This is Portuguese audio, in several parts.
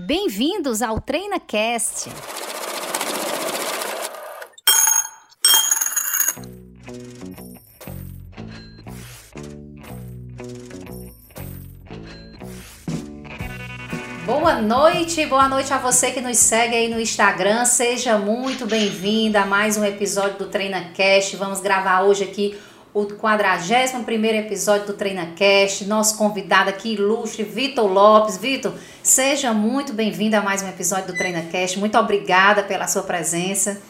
Bem-vindos ao TreinaCast. Boa noite, boa noite a você que nos segue aí no Instagram. Seja muito bem-vinda a mais um episódio do TreinaCast. Vamos gravar hoje aqui o 41 episódio do TreinaCast. Nosso convidado aqui, ilustre, Vitor Lopes. Vitor, seja muito bem-vindo a mais um episódio do TreinaCast. Muito obrigada pela sua presença.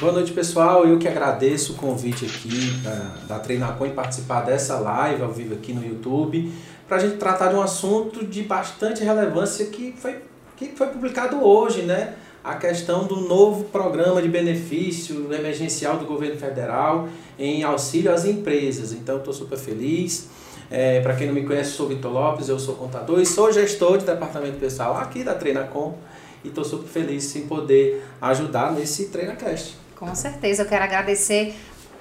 Boa noite, pessoal. Eu que agradeço o convite aqui da, da Treinacom e participar dessa live ao vivo aqui no YouTube para a gente tratar de um assunto de bastante relevância que foi, que foi publicado hoje, né? a questão do novo programa de benefício emergencial do governo federal em auxílio às empresas. Então, estou super feliz. É, Para quem não me conhece, sou Vitor Lopes, eu sou contador e sou gestor de departamento pessoal aqui da Treinacom e estou super feliz em poder ajudar nesse TreinaCast. Com certeza, eu quero agradecer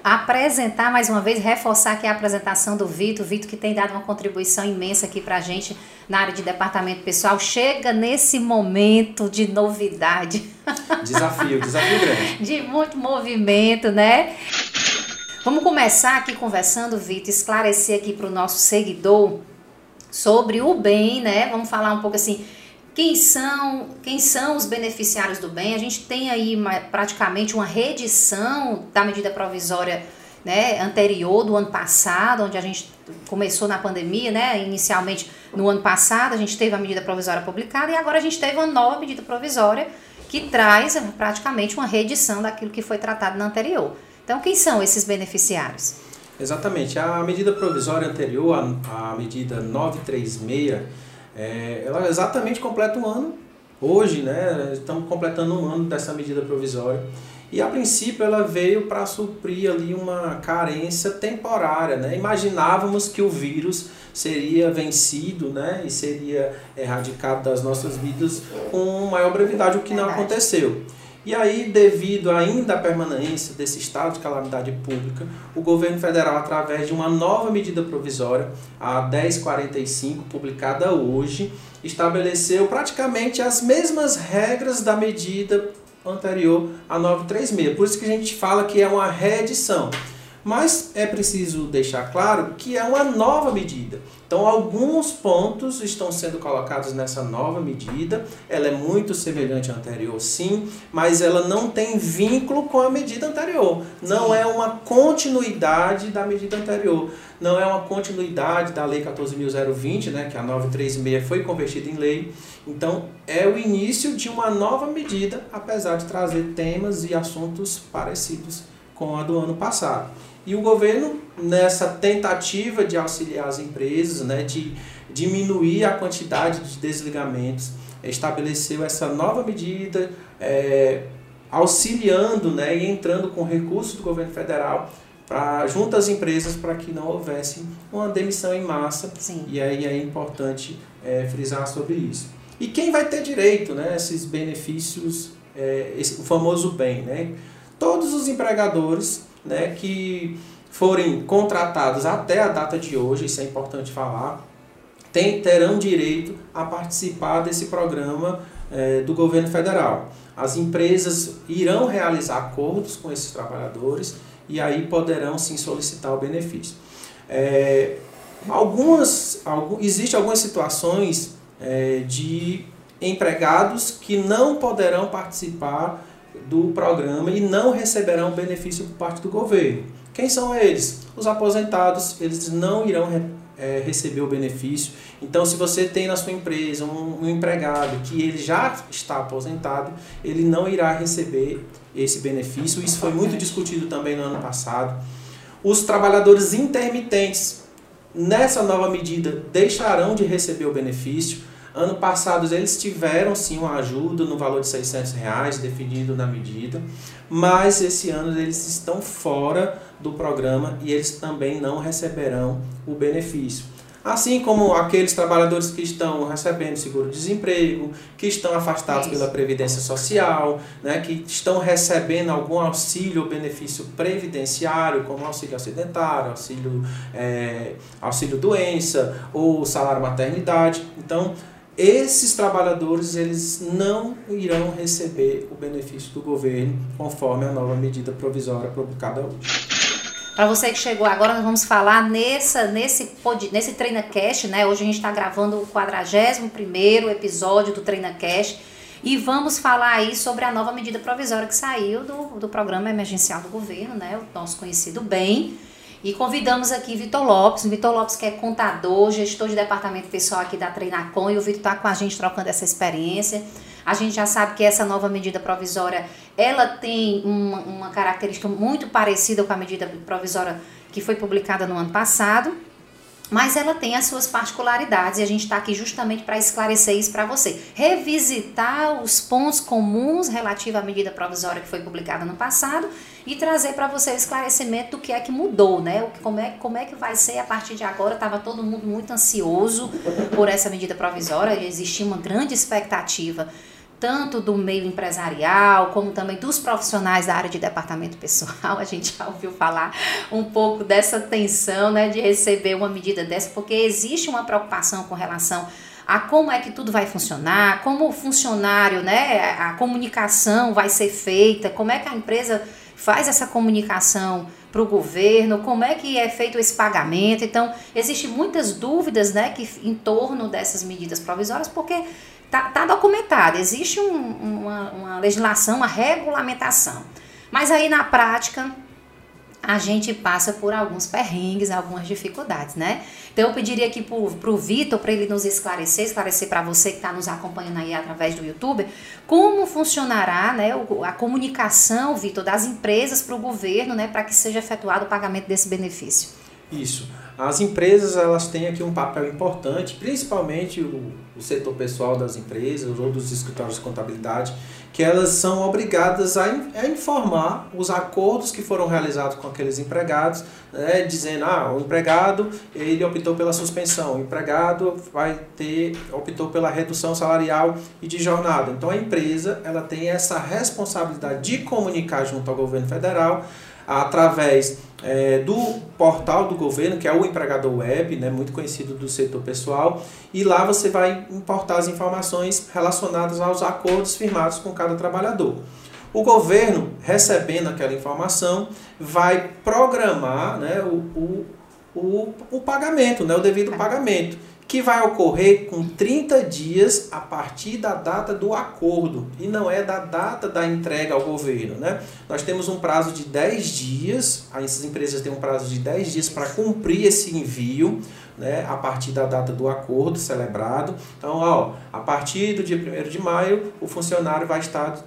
apresentar mais uma vez, reforçar aqui a apresentação do Vitor, Vitor que tem dado uma contribuição imensa aqui para a gente na área de departamento pessoal. Chega nesse momento de novidade. Desafio, desafio grande. De muito movimento, né? Vamos começar aqui conversando, Vitor, esclarecer aqui para o nosso seguidor sobre o bem, né? Vamos falar um pouco assim, quem são, quem são os beneficiários do bem? A gente tem aí uma, praticamente uma reedição da medida provisória né, anterior do ano passado, onde a gente começou na pandemia, né? Inicialmente no ano passado a gente teve a medida provisória publicada e agora a gente teve uma nova medida provisória que traz praticamente uma reedição daquilo que foi tratado na anterior. Então, quem são esses beneficiários? Exatamente. A medida provisória anterior, a, a medida 936, é, ela exatamente completa um ano, hoje, né? Estamos completando um ano dessa medida provisória. E a princípio ela veio para suprir ali uma carência temporária, né? Imaginávamos que o vírus seria vencido, né? E seria erradicado das nossas vidas com maior brevidade, o que não aconteceu. E aí, devido ainda à permanência desse estado de calamidade pública, o governo federal, através de uma nova medida provisória, a 1045, publicada hoje, estabeleceu praticamente as mesmas regras da medida anterior a 936. Por isso que a gente fala que é uma reedição. Mas é preciso deixar claro que é uma nova medida. Então, alguns pontos estão sendo colocados nessa nova medida. Ela é muito semelhante à anterior, sim, mas ela não tem vínculo com a medida anterior. Não é uma continuidade da medida anterior. Não é uma continuidade da Lei 14.020, né, que a 936 foi convertida em lei. Então, é o início de uma nova medida, apesar de trazer temas e assuntos parecidos com a do ano passado. E o governo, nessa tentativa de auxiliar as empresas, né, de diminuir a quantidade de desligamentos, estabeleceu essa nova medida, é, auxiliando né, e entrando com recursos do governo federal para junto às empresas para que não houvesse uma demissão em massa. Sim. E aí é importante é, frisar sobre isso. E quem vai ter direito né, a esses benefícios, é, esse, o famoso bem? Né? Todos os empregadores né, que forem contratados até a data de hoje, isso é importante falar, tem, terão direito a participar desse programa é, do governo federal. As empresas irão realizar acordos com esses trabalhadores e aí poderão sim solicitar o benefício. É, algumas, algum, Existem algumas situações é, de empregados que não poderão participar do programa e não receberão benefício por parte do governo. Quem são eles? Os aposentados, eles não irão é, receber o benefício. Então, se você tem na sua empresa um, um, empregado que ele já está aposentado, ele não irá receber esse benefício. Isso foi muito discutido também no ano passado. Os trabalhadores intermitentes, nessa nova medida, deixarão de receber o benefício Ano passado eles tiveram sim uma ajuda no valor de 600 reais definido na medida, mas esse ano eles estão fora do programa e eles também não receberão o benefício. Assim como aqueles trabalhadores que estão recebendo seguro-desemprego, que estão afastados Isso. pela Previdência Social, né, que estão recebendo algum auxílio ou benefício previdenciário, como auxílio acidentário, auxílio, é, auxílio doença ou salário maternidade. Então, esses trabalhadores eles não irão receber o benefício do governo conforme a nova medida provisória publicada hoje. Para você que chegou agora, nós vamos falar nessa, nesse, nesse TreinaCast, né? Hoje a gente está gravando o 41 episódio do TreinaCast e vamos falar aí sobre a nova medida provisória que saiu do, do programa emergencial do governo, né? O nosso conhecido bem. E convidamos aqui Vitor Lopes, Vitor Lopes que é contador, gestor de departamento pessoal aqui da Treinacom, e o Vitor está com a gente trocando essa experiência. A gente já sabe que essa nova medida provisória, ela tem uma, uma característica muito parecida com a medida provisória que foi publicada no ano passado, mas ela tem as suas particularidades e a gente está aqui justamente para esclarecer isso para você. Revisitar os pontos comuns relativos à medida provisória que foi publicada no passado e trazer para você o esclarecimento do que é que mudou, né? Como é, como é que vai ser a partir de agora. Estava todo mundo muito ansioso por essa medida provisória, existia uma grande expectativa tanto do meio empresarial, como também dos profissionais da área de departamento pessoal. A gente já ouviu falar um pouco dessa tensão né, de receber uma medida dessa, porque existe uma preocupação com relação a como é que tudo vai funcionar, como o funcionário, né, a comunicação vai ser feita, como é que a empresa faz essa comunicação para o governo, como é que é feito esse pagamento. Então, existem muitas dúvidas né, que, em torno dessas medidas provisórias, porque Está tá documentado, existe um, uma, uma legislação, uma regulamentação. Mas aí na prática a gente passa por alguns perrengues, algumas dificuldades, né? Então eu pediria aqui para o Vitor, para ele nos esclarecer, esclarecer para você que está nos acompanhando aí através do YouTube, como funcionará né, a comunicação, Vitor, das empresas para o governo, né, para que seja efetuado o pagamento desse benefício. Isso. As empresas elas têm aqui um papel importante, principalmente o, o setor pessoal das empresas ou dos escritórios de contabilidade, que elas são obrigadas a, a informar os acordos que foram realizados com aqueles empregados, né, dizendo, ah, o empregado ele optou pela suspensão, o empregado vai ter optou pela redução salarial e de jornada. Então a empresa ela tem essa responsabilidade de comunicar junto ao governo federal através é, do portal do governo, que é o empregador web, né, muito conhecido do setor pessoal, e lá você vai importar as informações relacionadas aos acordos firmados com cada trabalhador. O governo, recebendo aquela informação, vai programar né, o, o, o, o pagamento, né, o devido pagamento que vai ocorrer com 30 dias a partir da data do acordo e não é da data da entrega ao governo. Né? Nós temos um prazo de 10 dias, essas empresas têm um prazo de 10 dias para cumprir esse envio. Né, a partir da data do acordo celebrado. Então, ó, a partir do dia 1 de maio, o funcionário vai estar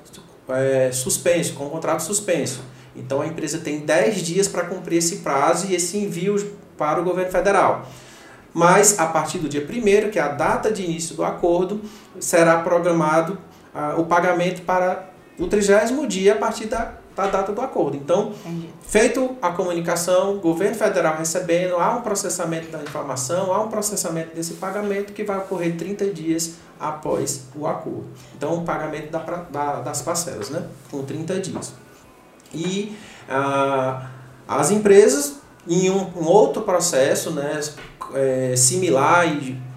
é, suspenso, com o contrato suspenso. Então, a empresa tem 10 dias para cumprir esse prazo e esse envio para o governo federal mas a partir do dia 1 que é a data de início do acordo, será programado ah, o pagamento para o trigésimo dia a partir da, da data do acordo. Então, Entendi. feito a comunicação, governo federal recebendo, há um processamento da informação, há um processamento desse pagamento que vai ocorrer 30 dias após o acordo. Então, o pagamento da, da, das parcelas, né? com 30 dias. E ah, as empresas, em um, um outro processo, né, é, similar e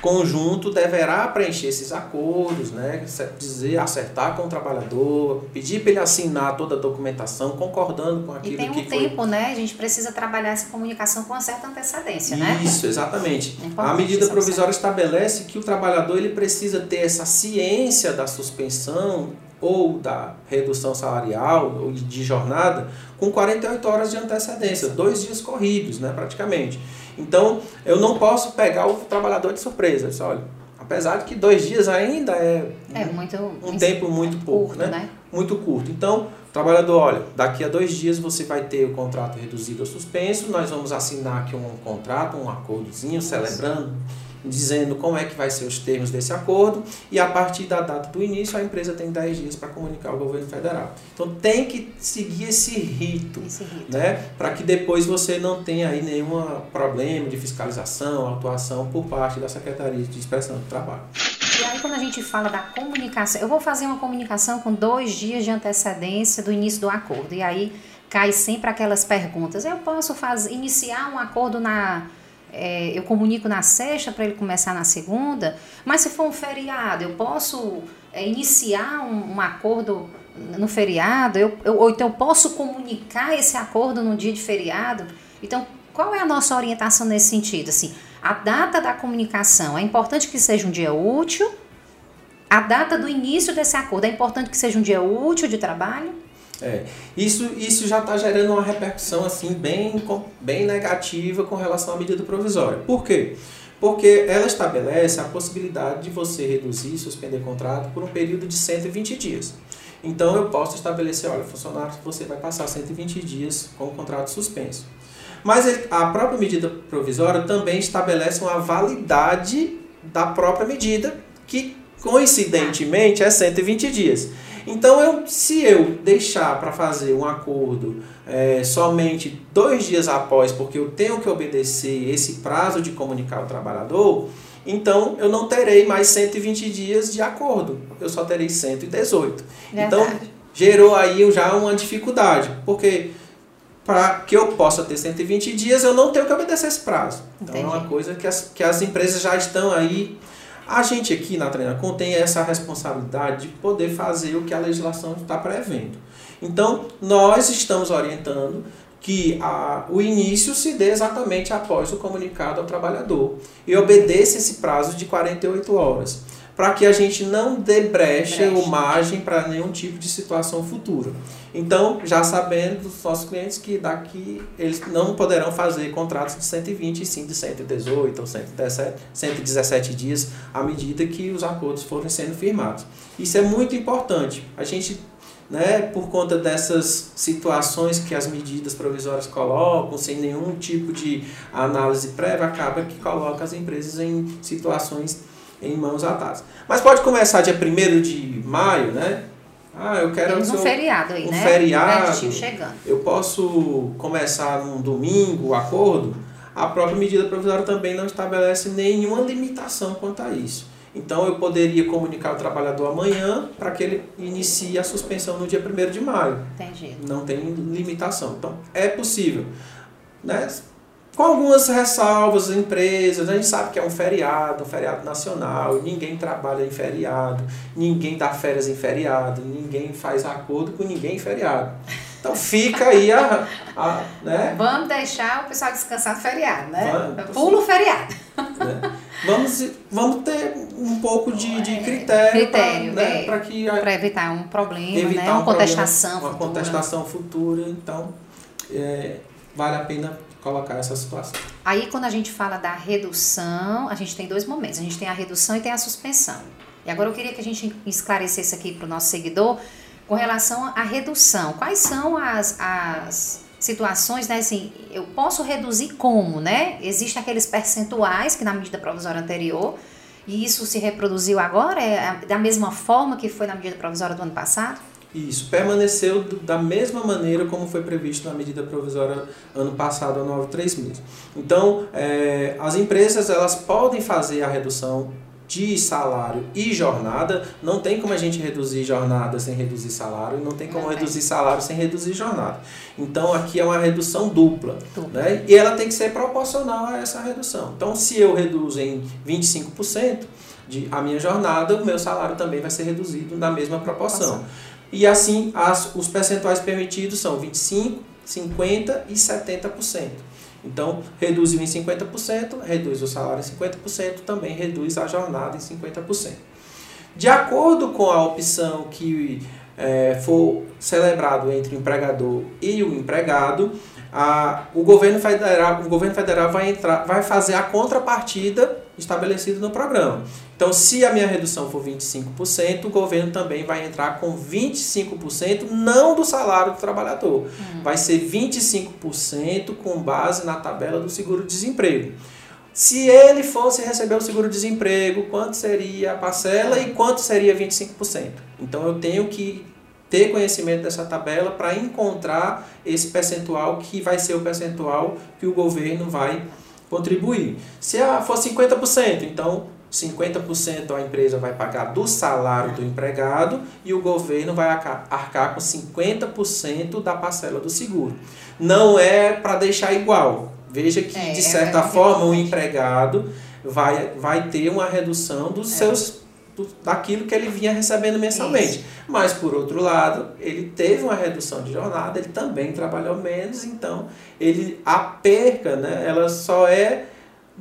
conjunto deverá preencher esses acordos, né? dizer, acertar com o trabalhador, pedir para ele assinar toda a documentação, concordando com aquilo que foi... E tem um tempo, né? A gente precisa trabalhar essa comunicação com uma certa antecedência, né? Isso, exatamente. É a medida provisória estabelece que o trabalhador ele precisa ter essa ciência da suspensão ou da redução salarial ou de jornada com 48 horas de antecedência, dois dias corridos, né, praticamente. Então, eu não posso pegar o trabalhador de surpresa. Disse, olha, apesar de que dois dias ainda é, é muito, um tempo muito pouco, curto, né? né? Muito curto. Então, o trabalhador, olha, daqui a dois dias você vai ter o contrato reduzido ou suspenso, nós vamos assinar aqui um contrato, um acordozinho, celebrando dizendo como é que vai ser os termos desse acordo e a partir da data do início a empresa tem 10 dias para comunicar ao governo federal. Então tem que seguir esse rito, esse rito. né, para que depois você não tenha aí nenhum problema de fiscalização, atuação por parte da Secretaria de Inspeção do Trabalho. E aí quando a gente fala da comunicação, eu vou fazer uma comunicação com dois dias de antecedência do início do acordo e aí cai sempre aquelas perguntas. Eu posso fazer, iniciar um acordo na é, eu comunico na sexta para ele começar na segunda, mas se for um feriado, eu posso é, iniciar um, um, acordo no feriado, eu, eu, ou então eu posso comunicar esse acordo no dia de feriado. Então, qual é a nossa orientação nesse sentido? Assim, a data da comunicação é importante que seja um dia útil, a data do início desse acordo é importante que seja um dia útil de trabalho. É, isso, isso já está gerando uma repercussão assim bem, bem negativa com relação à medida provisória. Por quê? Porque ela estabelece a possibilidade de você reduzir suspender contrato por um período de 120 dias. Então eu posso estabelecer, olha, funcionário, você vai passar 120 dias com o contrato suspenso. Mas a própria medida provisória também estabelece uma validade da própria medida, que coincidentemente é 120 dias. Então, eu, se eu deixar para fazer um acordo é, somente dois dias após, porque eu tenho que obedecer esse prazo de comunicar ao trabalhador, então eu não terei mais 120 dias de acordo, eu só terei 118. Verdade. Então, gerou aí já uma dificuldade, porque para que eu possa ter 120 dias, eu não tenho que obedecer esse prazo. Então Entendi. é uma coisa que as, que as empresas já estão aí. A gente aqui na Treinacom tem essa responsabilidade de poder fazer o que a legislação está prevendo. Então, nós estamos orientando que a, o início se dê exatamente após o comunicado ao trabalhador e obedeça esse prazo de 48 horas para que a gente não dê brecha ou margem para nenhum tipo de situação futura. Então, já sabendo dos nossos clientes que daqui eles não poderão fazer contratos de 120 e sim de 118 ou 117, 117 dias à medida que os acordos forem sendo firmados. Isso é muito importante. A gente né, por conta dessas situações que as medidas provisórias colocam, sem nenhum tipo de análise prévia, acaba que coloca as empresas em situações em mãos atadas. Mas pode começar dia 1 de maio, né? Ah, eu quero Temos um feriado aí, um né? feriado. chegando. Eu posso começar num domingo o acordo? A própria medida provisória também não estabelece nenhuma limitação quanto a isso. Então eu poderia comunicar ao trabalhador amanhã para que ele inicie a suspensão no dia 1 de maio. Entendi. Não tem limitação. Então é possível. Né? Com algumas ressalvas, empresas, a gente sabe que é um feriado, um feriado nacional, ninguém trabalha em feriado, ninguém dá férias em feriado, ninguém faz acordo com ninguém em feriado. Então fica aí a, a né? Vamos deixar o pessoal descansar no feriado, né? Vamos, Pula o feriado. Né? Vamos, vamos ter um pouco de, de critério, critério para né? É, que para evitar um problema, evitar né? uma um contestação problema, uma contestação futura. Então, é, vale a pena colocar essa situação. Aí quando a gente fala da redução, a gente tem dois momentos. A gente tem a redução e tem a suspensão. E agora eu queria que a gente esclarecesse aqui para o nosso seguidor com relação à redução. Quais são as, as situações, né? Assim, eu posso reduzir como, né? Existem aqueles percentuais que na medida provisória anterior, e isso se reproduziu agora? É da mesma forma que foi na medida provisória do ano passado? Isso, permaneceu da mesma maneira como foi previsto na medida provisória ano passado, a 936. Então, é, as empresas elas podem fazer a redução de salário e jornada. Não tem como a gente reduzir jornada sem reduzir salário, não tem como reduzir salário sem reduzir jornada. Então aqui é uma redução dupla, dupla. Né? E ela tem que ser proporcional a essa redução. Então, se eu reduzo em 25% de a minha jornada, o meu salário também vai ser reduzido na mesma proporção. E assim, as, os percentuais permitidos são 25%, 50% e 70%. Então, reduziu em 50%, reduz o salário em 50%, também reduz a jornada em 50%. De acordo com a opção que é, for celebrado entre o empregador e o empregado, a, o, governo federal, o governo federal vai, entrar, vai fazer a contrapartida estabelecida no programa. Então, se a minha redução for 25%, o governo também vai entrar com 25%, não do salário do trabalhador. Uhum. Vai ser 25% com base na tabela do seguro-desemprego. Se ele fosse receber o seguro-desemprego, quanto seria a parcela e quanto seria 25%? Então, eu tenho que ter conhecimento dessa tabela para encontrar esse percentual que vai ser o percentual que o governo vai contribuir. Se for 50%, então 50% a empresa vai pagar do salário do empregado e o governo vai arcar com 50% da parcela do seguro. Não é para deixar igual, Veja que, É, de é- certa é forma, o empregado vai, vai ter uma redução dos É. seus do- daquilo que ele vinha recebendo mensalmente. Mas, por outro lado, ele teve uma redução de jornada, ele também trabalhou menos, então ele a perca, né, ela só é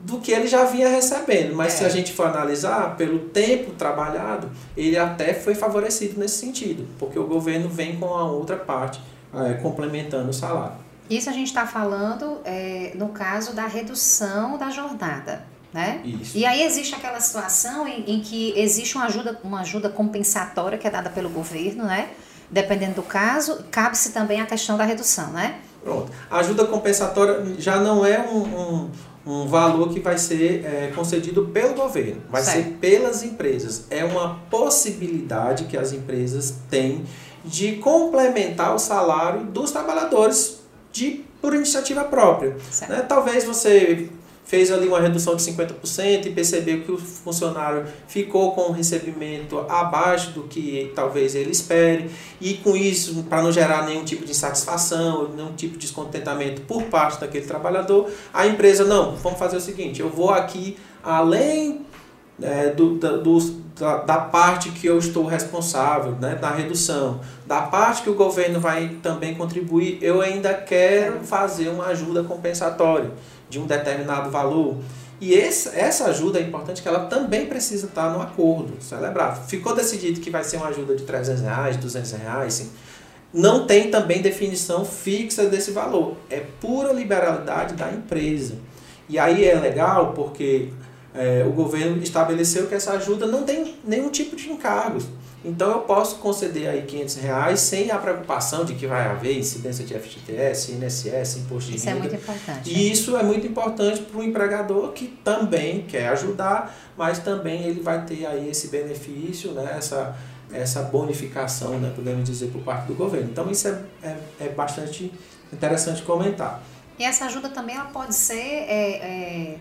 do que ele já vinha recebendo. Mas É. se a gente for analisar, pelo tempo trabalhado, ele até foi favorecido nesse sentido, porque o governo vem com a outra parte, eh, complementando o salário. Isso a gente está falando é, no caso da redução da jornada, né? Isso. E aí existe aquela situação em, em que existe uma ajuda, uma ajuda compensatória que é dada pelo governo, né? Dependendo do caso, cabe-se também a questão da redução, né? Pronto. A ajuda compensatória já não é um, um, um valor que vai ser é, concedido pelo governo, vai Certo. ser pelas empresas. É uma possibilidade que as empresas têm de complementar o salário dos trabalhadores de, por iniciativa própria. Né? Talvez você fez ali uma redução de 50% e percebeu que o funcionário ficou com um recebimento abaixo do que talvez ele espere, e com isso, para não gerar nenhum tipo de insatisfação, nenhum tipo de descontentamento por parte daquele trabalhador, a empresa, não, vamos fazer o seguinte, eu vou aqui além é, do, da, dos- da, da parte que eu estou responsável, né, da redução, da parte que o governo vai também contribuir, eu ainda quero fazer uma ajuda compensatória de um determinado valor. E esse, essa ajuda é importante que ela também precisa estar no acordo celebrado. Ficou decidido que vai ser uma ajuda de 300 reais, 200 reais, sim. não tem também definição fixa desse valor. É pura liberalidade da empresa. E aí é legal porque é, o governo estabeleceu que essa ajuda não tem nenhum tipo de encargos. Então eu posso conceder aí 500 reais sem a preocupação de que vai haver incidência de FGTS, INSS, imposto de Isso é renda. muito importante. E isso é muito importante para o empregador que também quer ajudar, mas também ele vai ter aí esse benefício, né, essa, essa bonificação, né, podemos dizer, por parte do governo. Então isso é, é, é bastante interessante comentar. E essa ajuda também ela pode ser é, é,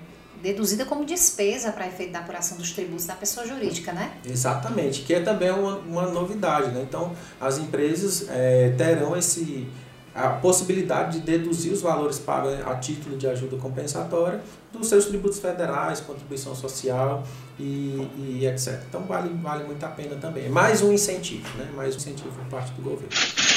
deduzida como despesa para efeito da apuração dos tributos da pessoa jurídica, né? Exatamente, que é também uma, uma novidade. Né? Então, as empresas eh, terão esse, a possibilidade de deduzir os valores pagos a título de ajuda compensatória dos seus tributos federais, contribuição social e, e etc. Então, vale, vale muito a pena também. É mais um incentivo, né? mais um incentivo por parte do governo.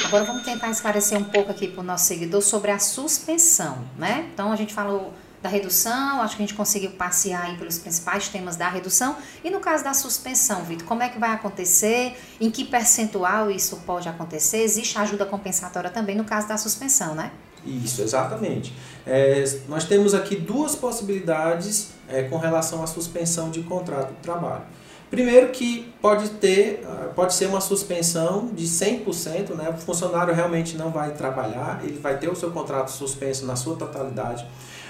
Agora vamos tentar esclarecer um pouco aqui para o nosso seguidor sobre a suspensão, né? Então a gente falou da redução, acho que a gente conseguiu passear aí pelos principais temas da redução. E no caso da suspensão, Vitor, como é que vai acontecer? Em que percentual isso pode acontecer? Existe ajuda compensatória também no caso da suspensão, né? Isso, exatamente. É, nós temos aqui duas possibilidades é, com relação à suspensão de contrato de trabalho. Primeiro que pode ter, ah, pode ser uma suspensão de 100%, né? O funcionário realmente não vai trabalhar, ele vai ter o seu contrato suspenso na sua totalidade.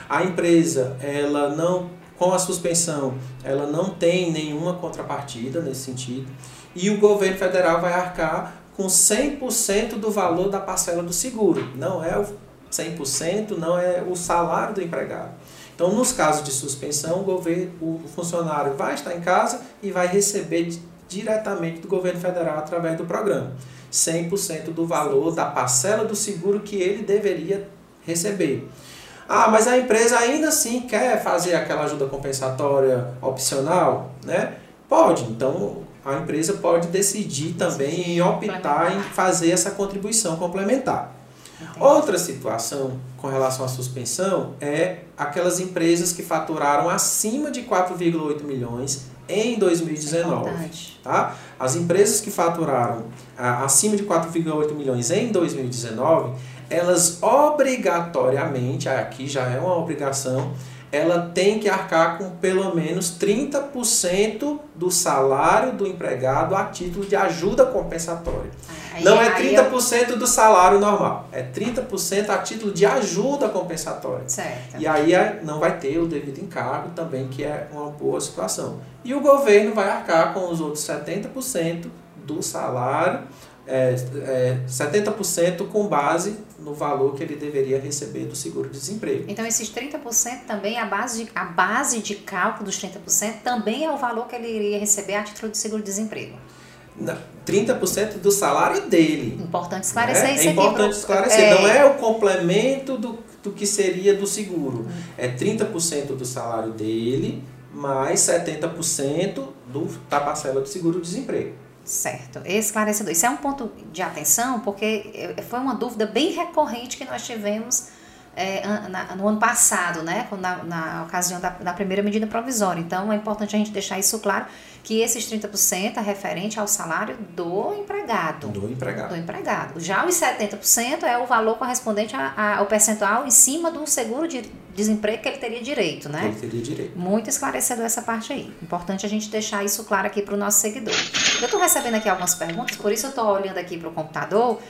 A empresa, ela não com a suspensão, ela não tem nenhuma contrapartida nesse sentido. E o governo federal vai arcar com 100% do valor da parcela do seguro. Não é o 100%, não é o salário do empregado. Então, nos casos de suspensão, o, governo, o funcionário vai estar em casa e vai receber di- diretamente do governo federal através do programa. 100% do valor da parcela do seguro que ele deveria receber. Ah, mas a empresa ainda assim quer fazer aquela ajuda compensatória opcional, né? Pode. Então, a empresa pode decidir também em optar em fazer essa contribuição complementar. Outra situação com relação à suspensão é aquelas empresas que faturaram acima de 4,8 milhões em 2019. Importante. Tá? As empresas que faturaram ah, acima de 4,8 milhões em 2019, elas obrigatoriamente, aqui já é uma obrigação, ela tem que arcar com pelo menos 30% do salário do empregado a título de ajuda compensatória. Aí- Não é aí eu- 30% do salário normal, é 30% a título de ajuda compensatória. Certo. E aí é- não vai ter o devido encargo também, que é uma boa situação. E o governo vai arcar com os outros 70% do salário, é, é, 70% com base no valor que ele deveria receber do seguro-desemprego. Então, esses 30% também, a base, de, a base de cálculo dos 30% também é o valor que ele iria receber a título de seguro-desemprego. Na- 30% do salário dele. Importante esclarecer né? isso é importante esclarecer. é, Não é o complemento do, do que seria do seguro. É 30% do salário dele mais 70% do, da parcela do seguro-desemprego. Certo, esclarecedor. Isso é um ponto de atenção, porque é, foi uma dúvida bem recorrente que nós tivemos é, na, no ano passado, né, na, na ocasião da, da, primeira medida provisória. Então, é importante a gente deixar isso claro, que esses 30% é referente ao salário do empregado. Do empregado. Do empregado. Já os 70% é o valor correspondente a, a, ao percentual em cima do seguro de desemprego que ele teria direito, né? Ele teria direito. Muito esclarecedor essa parte aí. Importante a gente deixar isso claro aqui para o nosso seguidor. Eu estou recebendo aqui algumas perguntas, por isso eu estou olhando aqui para o computador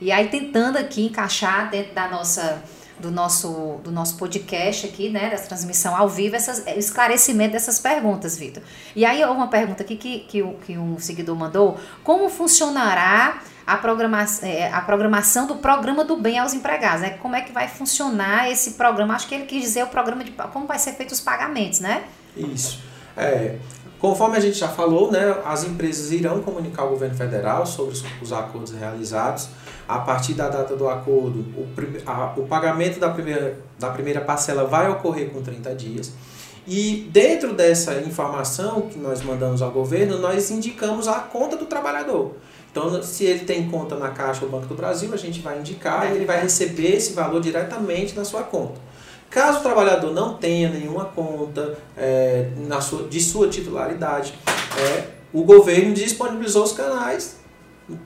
e aí tentando aqui encaixar dentro da nossa do nosso, do nosso podcast aqui, né, da transmissão ao vivo, essas, o esclarecimento dessas perguntas, Vitor. E aí, uma pergunta aqui que, que, que um seguidor mandou: como funcionará a, programa, é, a programação do programa do bem aos empregados? Né? Como é que vai funcionar esse programa? Acho que ele quis dizer o programa de como vai ser feito os pagamentos, né? Isso. É, Conforme a gente já falou, né, as empresas irão comunicar ao governo federal sobre os, os acordos realizados. A partir da data do acordo, o, a, o pagamento da primeira, da primeira parcela vai ocorrer com 30 dias. E dentro dessa informação que nós mandamos ao governo, nós indicamos a conta do trabalhador. Então, se ele tem conta na Caixa ou Banco do Brasil, a gente vai indicar e ele vai receber esse valor diretamente na sua conta. Caso o trabalhador não tenha nenhuma conta é, na sua, de sua titularidade, é, o governo disponibilizou os canais,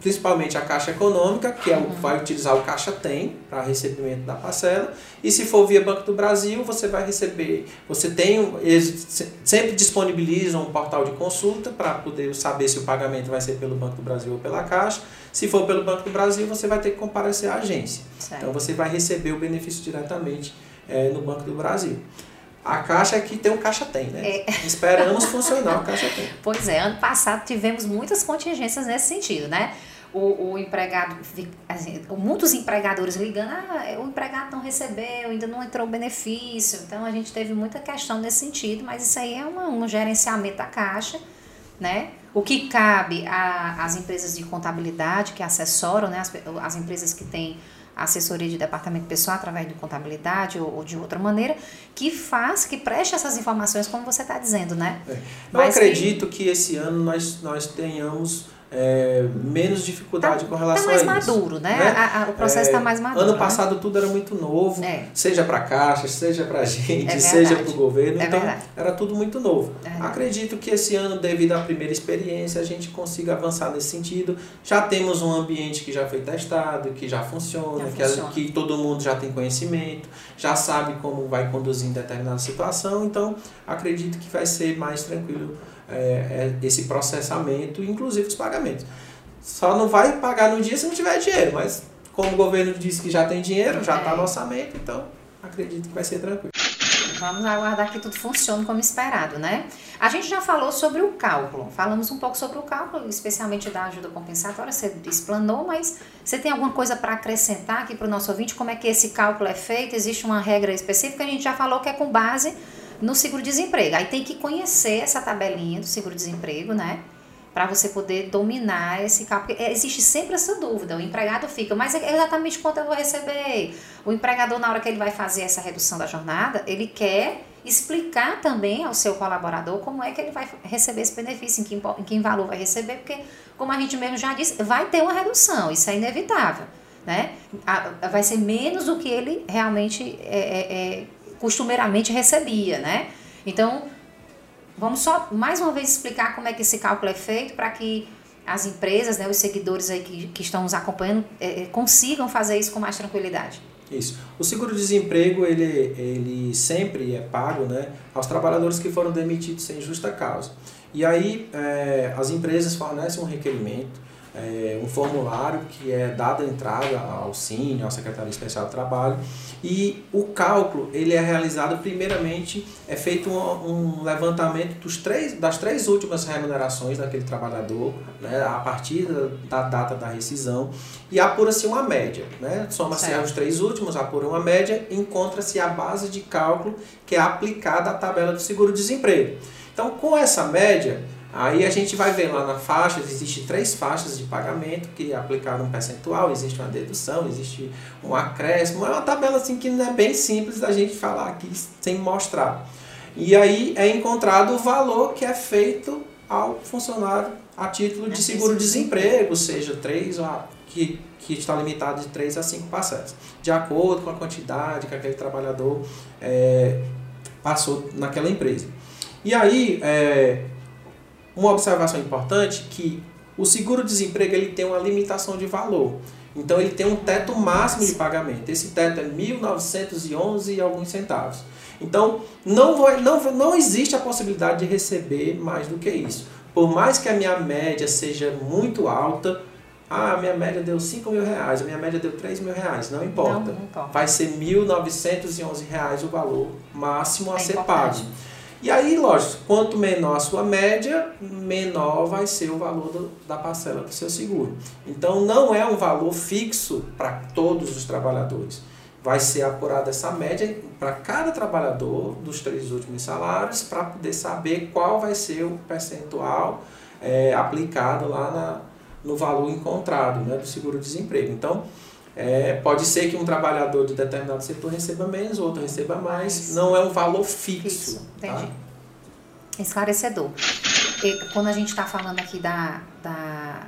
principalmente a Caixa Econômica, que é o, vai utilizar o Caixa Tem para recebimento da parcela, e se for via Banco do Brasil, você vai receber, você tem, eles sempre disponibilizam um portal de consulta para poder saber se o pagamento vai ser pelo Banco do Brasil ou pela Caixa. Se for pelo Banco do Brasil, você vai ter que comparecer à agência. Certo. Então você vai receber o benefício diretamente é, no Banco do Brasil. A Caixa é que tem o Caixa Tem, né? É. Esperamos funcionar o Caixa Tem. Pois é, ano passado tivemos muitas contingências nesse sentido, né? O, o empregado, assim, muitos empregadores ligando, ah, o empregado não recebeu, ainda não entrou o benefício. Então a gente teve muita questão nesse sentido, mas isso aí é uma, um gerenciamento da Caixa, né? O que cabe às empresas de contabilidade que assessoram, né? As, as empresas que têm assessoria de departamento pessoal através de contabilidade ou, ou, de outra maneira, que faz, que preste essas informações como você está dizendo, né? É. Eu acredito que... que... esse ano nós, nós tenhamos é, menos dificuldade tá, com relação tá mais a isso. maduro, né? né? A, a, o processo está é, mais maduro. Ano né? passado tudo era muito novo, é. seja para a Caixa, seja para a gente, é seja para o governo, é então verdade. era tudo muito novo. Acredito que esse ano, devido à primeira experiência, a gente consiga avançar nesse sentido. Já temos um ambiente que já foi testado, que já funciona, já que, funciona. Que todo mundo já tem conhecimento, já sabe como vai conduzir em determinada situação, então acredito que vai ser mais tranquilo é, é, esse processamento, inclusive os pagamentos. Só não vai pagar no dia se não tiver dinheiro, mas como o governo disse que já tem dinheiro, já está no orçamento, então acredito que vai ser tranquilo. Vamos aguardar que tudo funcione como esperado, né? A gente já falou sobre o cálculo, falamos um pouco sobre o cálculo, especialmente da ajuda compensatória, você explanou, mas você tem alguma coisa para acrescentar aqui para o nosso ouvinte? Como é que esse cálculo é feito? Existe uma regra específica? A gente já falou que é com base no seguro-desemprego. Aí tem que conhecer essa tabelinha do seguro-desemprego, né? Para você poder dominar esse cálculo. Existe sempre essa dúvida. O empregado fica, mas exatamente quanto eu vou receber? O empregador, na hora que ele vai fazer essa redução da jornada, ele quer explicar também ao seu colaborador como é que ele vai receber esse benefício, em que, em que valor vai receber, porque, como a gente mesmo já disse, vai ter uma redução, isso é inevitável. Né? vai ser menos do que ele realmente é, é, é costumeiramente recebia, né? Então, vamos só mais uma vez explicar como é que esse cálculo é feito para que as empresas, né, os seguidores aí que, que estão nos acompanhando, é, é, consigam fazer isso com mais tranquilidade. Isso. O seguro-desemprego, ele, ele sempre é pago né, aos trabalhadores que foram demitidos sem justa causa. E aí, é, as empresas fornecem um requerimento é, um formulário que é dado a entrada ao Cine, à Secretaria Especial do Trabalho, e o cálculo ele é realizado primeiramente, é feito um, um levantamento dos três, das três últimas remunerações daquele trabalhador, né, a partir da, da data da rescisão, e apura-se uma média. Né, Soma-se os três últimos, apura uma média, encontra-se a base de cálculo que é aplicada à tabela do seguro-desemprego. Então, com essa média, Aí a gente vai ver lá na faixa, existem três faixas de pagamento que é aplicado um percentual, existe uma dedução, existe um acréscimo. É uma tabela assim que não é bem simples da gente falar aqui sem mostrar. E aí é encontrado o valor que é feito ao funcionário a título de seguro-desemprego, seja três ou que, que está limitado de três a cinco parcelas, de acordo com a quantidade que aquele trabalhador é, passou naquela empresa. E aí, é, uma observação importante que o seguro-desemprego ele tem uma limitação de valor. Então ele tem um teto máximo de pagamento. Esse teto é 1.911 e alguns centavos. Então não, vai, não, não existe a possibilidade de receber mais do que isso. Por mais que a minha média seja muito alta, ah, a minha média deu 5 mil reais, a minha média deu 3 mil reais, não importa. Não, não importa. Vai ser 1.911 reais o valor máximo a é ser importante. pago. E aí, lógico, quanto menor a sua média, menor vai ser o valor do, da parcela do seu seguro. Então, não é um valor fixo para todos os trabalhadores. Vai ser apurada essa média para cada trabalhador dos três últimos salários para poder saber qual vai ser o percentual é, aplicado lá na, no valor encontrado né, do seguro-desemprego. Então, é, pode ser que um trabalhador de determinado setor receba menos, outro receba mais. Não é um valor fixo. fixo. Tá? Entendi. Tá? Esclarecedor. E quando a gente está falando aqui da, da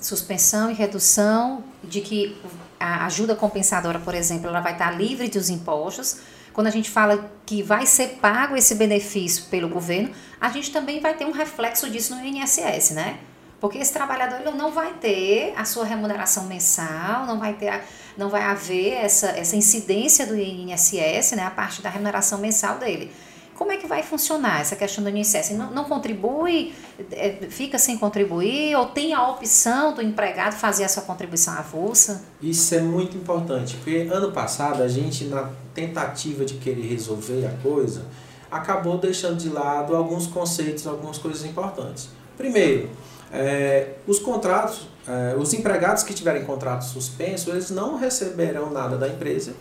suspensão e redução, de que a ajuda compensadora, por exemplo, ela vai estar tá livre dos impostos. Quando a gente fala que vai ser pago esse benefício pelo governo, a gente também vai ter um reflexo disso no INSS, né? Porque esse trabalhador ele não vai ter a sua remuneração mensal, não vai ter a, não vai haver essa, essa incidência do INSS, né, a parte da remuneração mensal dele. Como é que vai funcionar essa questão do INSS? Não, não contribui, é, fica sem contribuir, ou tem a opção do empregado fazer a sua contribuição avulsa? Isso é muito importante, porque ano passado a gente, na tentativa de querer resolver a coisa, acabou deixando de lado alguns conceitos, algumas coisas importantes. Primeiro, é, os contratos, é, os empregados que tiverem contrato suspenso, eles não receberão nada da empresa,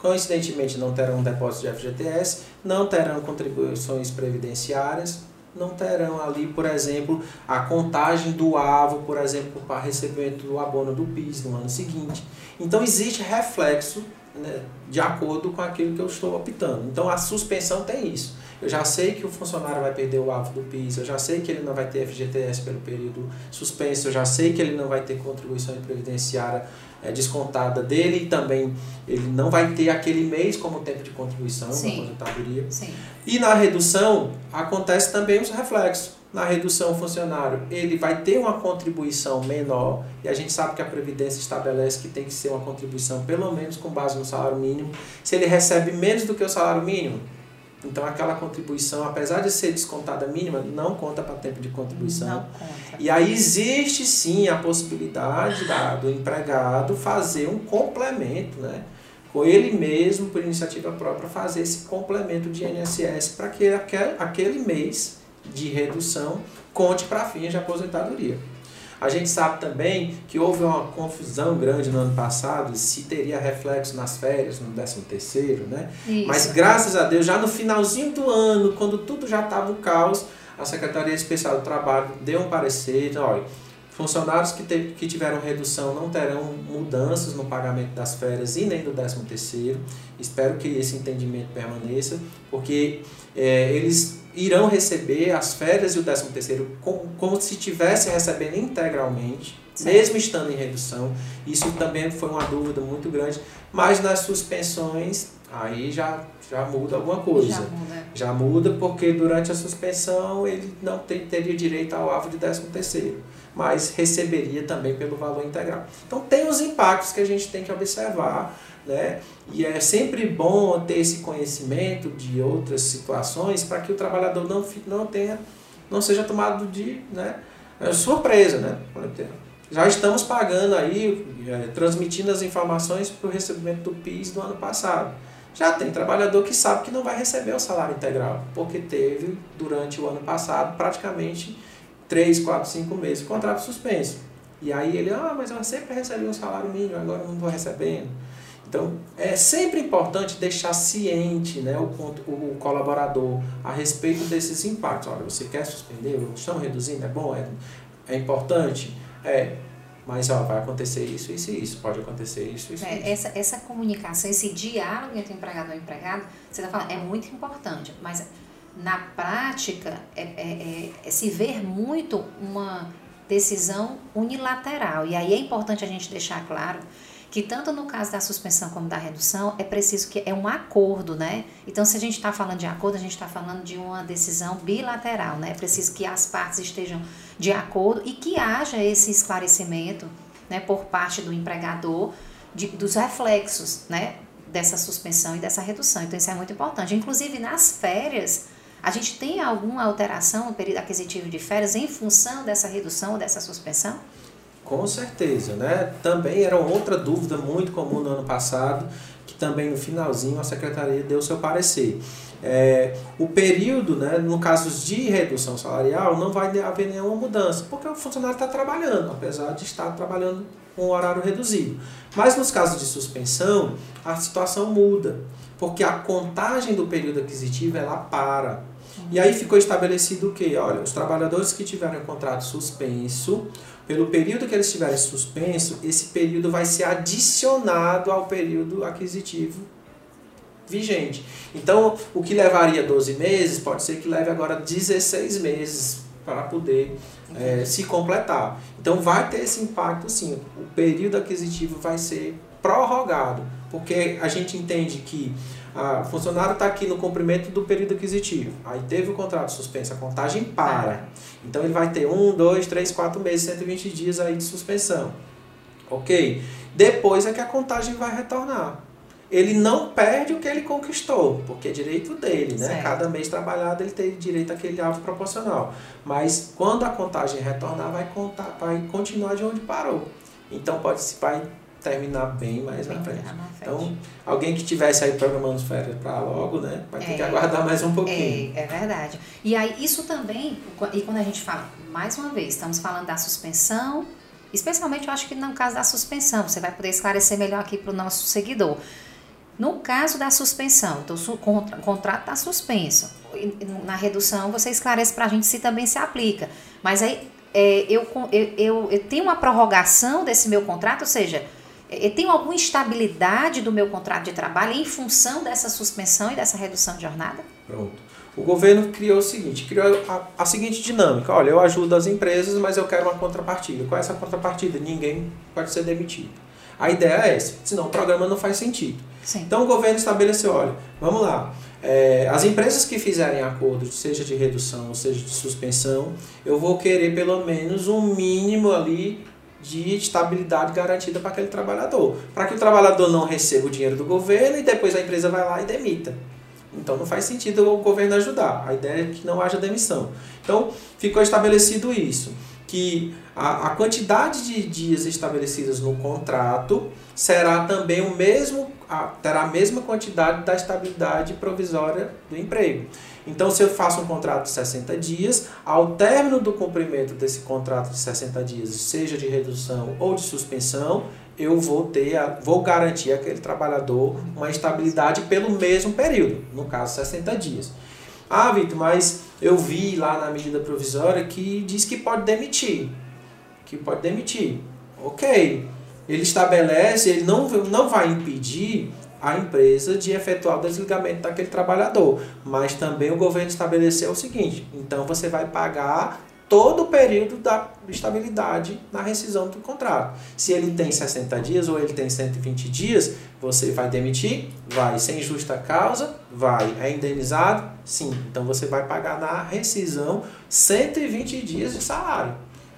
coincidentemente não terão depósito de FGTS, não terão contribuições previdenciárias, não terão ali, por exemplo, a contagem do AVO, por exemplo, para recebimento do abono do PIS no ano seguinte. Então existe reflexo né, de acordo com aquilo que eu estou optando. Então a suspensão tem isso eu já sei que o funcionário vai perder o alvo do PIS, eu já sei que ele não vai ter FGTS pelo período suspenso, eu já sei que ele não vai ter contribuição previdenciária é, descontada dele e também ele não vai ter aquele mês como tempo de contribuição Sim. na aposentadoria. Sim. E na redução acontece também os reflexos. Na redução, funcionário ele vai ter uma contribuição menor e a gente sabe que a Previdência estabelece que tem que ser uma contribuição pelo menos com base no salário mínimo. Se ele recebe menos do que o salário mínimo, então aquela contribuição, apesar de ser descontada mínima, não conta para tempo de contribuição. Não conta. E aí existe sim a possibilidade da, do empregado fazer um complemento, né? Com ele mesmo, por iniciativa própria, fazer esse complemento de INSS para que aquele, aquele mês de redução conte para fins de aposentadoria. A gente sabe também que houve uma confusão grande no ano passado se teria reflexo nas férias, no 13 terceiro, né? Isso. Mas graças a Deus, já no finalzinho do ano, quando tudo já estava um caos, a Secretaria Especial do Trabalho deu um parecer, olha, funcionários que, te, que tiveram redução não terão mudanças no pagamento das férias e nem do 13 terceiro. Espero que esse entendimento permaneça, porque é, eles irão receber as férias e o 13 terceiro como, como se estivessem recebendo integralmente, mesmo estando em redução. Isso também foi uma dúvida muito grande, mas nas suspensões aí já, já muda alguma coisa. Já muda. Já muda porque durante a suspensão ele não tem, teria direito ao alvo de 13 terceiro, mas receberia também pelo valor integral. Então tem os impactos que a gente tem que observar né? E é sempre bom ter esse conhecimento de outras situações para que o trabalhador não, não tenha, não seja tomado de né, é surpresa. Né? Já estamos pagando aí, é, transmitindo as informações para o recebimento do PIS do ano passado. Já tem trabalhador que sabe que não vai receber o salário integral, porque teve, durante o ano passado, praticamente 3, 4, 5 meses contrato suspenso. E aí ele, ah, mas eu sempre recebi um salário mínimo, agora não estou recebendo. Então, é sempre importante deixar ciente né, o, o colaborador a respeito desses impactos. Olha, você quer suspender? Estão reduzindo? É bom? É, é importante? É. Mas ó, vai acontecer isso, isso e isso. Pode acontecer isso, isso, é, isso. Essa, essa comunicação, esse diálogo entre o empregador e o empregado, você está falando, é muito importante. Mas na prática, é, é, é, é se ver muito uma decisão unilateral. E aí é importante a gente deixar claro que tanto no caso da suspensão como da redução é preciso que é um acordo, né? Então, se a gente está falando de acordo, a gente está falando de uma decisão bilateral, né? É preciso que as partes estejam de acordo e que haja esse esclarecimento, né, por parte do empregador de, dos reflexos, né, dessa suspensão e dessa redução. Então, isso é muito importante. Inclusive, nas férias, a gente tem alguma alteração no período aquisitivo de férias em função dessa redução ou dessa suspensão? Com certeza, né? Também era outra dúvida muito comum no ano passado, que também no finalzinho a secretaria deu seu parecer. É, o período, né, no caso de redução salarial, não vai haver nenhuma mudança, porque o funcionário está trabalhando, apesar de estar trabalhando com horário reduzido. Mas nos casos de suspensão, a situação muda, porque a contagem do período aquisitivo ela para. E aí ficou estabelecido o que? Olha, os trabalhadores que tiverem contrato suspenso, pelo período que eles estiverem suspenso, esse período vai ser adicionado ao período aquisitivo vigente. Então, o que levaria 12 meses, pode ser que leve agora 16 meses para poder é, se completar. Então, vai ter esse impacto sim. O período aquisitivo vai ser prorrogado, porque a gente entende que o funcionário está aqui no cumprimento do período aquisitivo. Aí teve o contrato suspenso, a contagem para. Então ele vai ter um, dois, três, quatro meses, 120 dias aí de suspensão. Ok? Depois é que a contagem vai retornar. Ele não perde o que ele conquistou, porque é direito dele, né? Certo. Cada mês trabalhado ele tem direito àquele alvo proporcional. Mas quando a contagem retornar, vai, contar, vai continuar de onde parou. Então pode se vai terminar bem mais bem na frente. Então, alguém que tivesse aí programando férias para logo, né, vai ter é, que aguardar mais um pouquinho. É, é verdade. E aí, isso também, e quando a gente fala, mais uma vez, estamos falando da suspensão, especialmente eu acho que no caso da suspensão, você vai poder esclarecer melhor aqui para o nosso seguidor. No caso da suspensão, então o contrato está suspenso. Na redução, você esclarece para a gente se também se aplica. Mas aí, é, eu, eu, eu, eu tenho uma prorrogação desse meu contrato, ou seja, eu tenho alguma instabilidade do meu contrato de trabalho em função dessa suspensão e dessa redução de jornada? Pronto. O governo criou o seguinte, criou a, a, seguinte dinâmica. Olha, eu ajudo as empresas, mas eu quero uma contrapartida. Qual é essa contrapartida? Ninguém pode ser demitido. A ideia é essa, senão o programa não faz sentido. Sim. Então o governo estabeleceu, olha, vamos lá, é, as empresas que fizerem acordo, seja de redução ou seja de suspensão, eu vou querer pelo menos um mínimo ali de estabilidade garantida para aquele trabalhador. Para que o trabalhador não receba o dinheiro do governo e depois a empresa vai lá e demita. Então não faz sentido o governo ajudar. A ideia é que não haja demissão. Então ficou estabelecido isso, que a, a quantidade de dias estabelecidas no contrato será também o mesmo, a, terá a mesma quantidade da estabilidade provisória do emprego. Então, se eu faço um contrato de 60 dias, ao término do cumprimento desse contrato de 60 dias, seja de redução ou de suspensão, eu vou ter, a, vou garantir àquele trabalhador uma estabilidade pelo mesmo período, no caso 60 dias. Ah, Vitor, mas eu vi lá na medida provisória que diz que pode demitir. Que pode demitir. Ok. Ele estabelece, ele não, não vai impedir a empresa de efetuar o desligamento daquele trabalhador. Mas também o governo estabeleceu o seguinte: então você vai pagar todo o período da estabilidade na rescisão do contrato. Se ele tem 60 dias ou ele tem 120 dias, você vai demitir? Vai. Sem justa causa? Vai. É indenizado? Sim. Então você vai pagar na rescisão 120 dias de salário.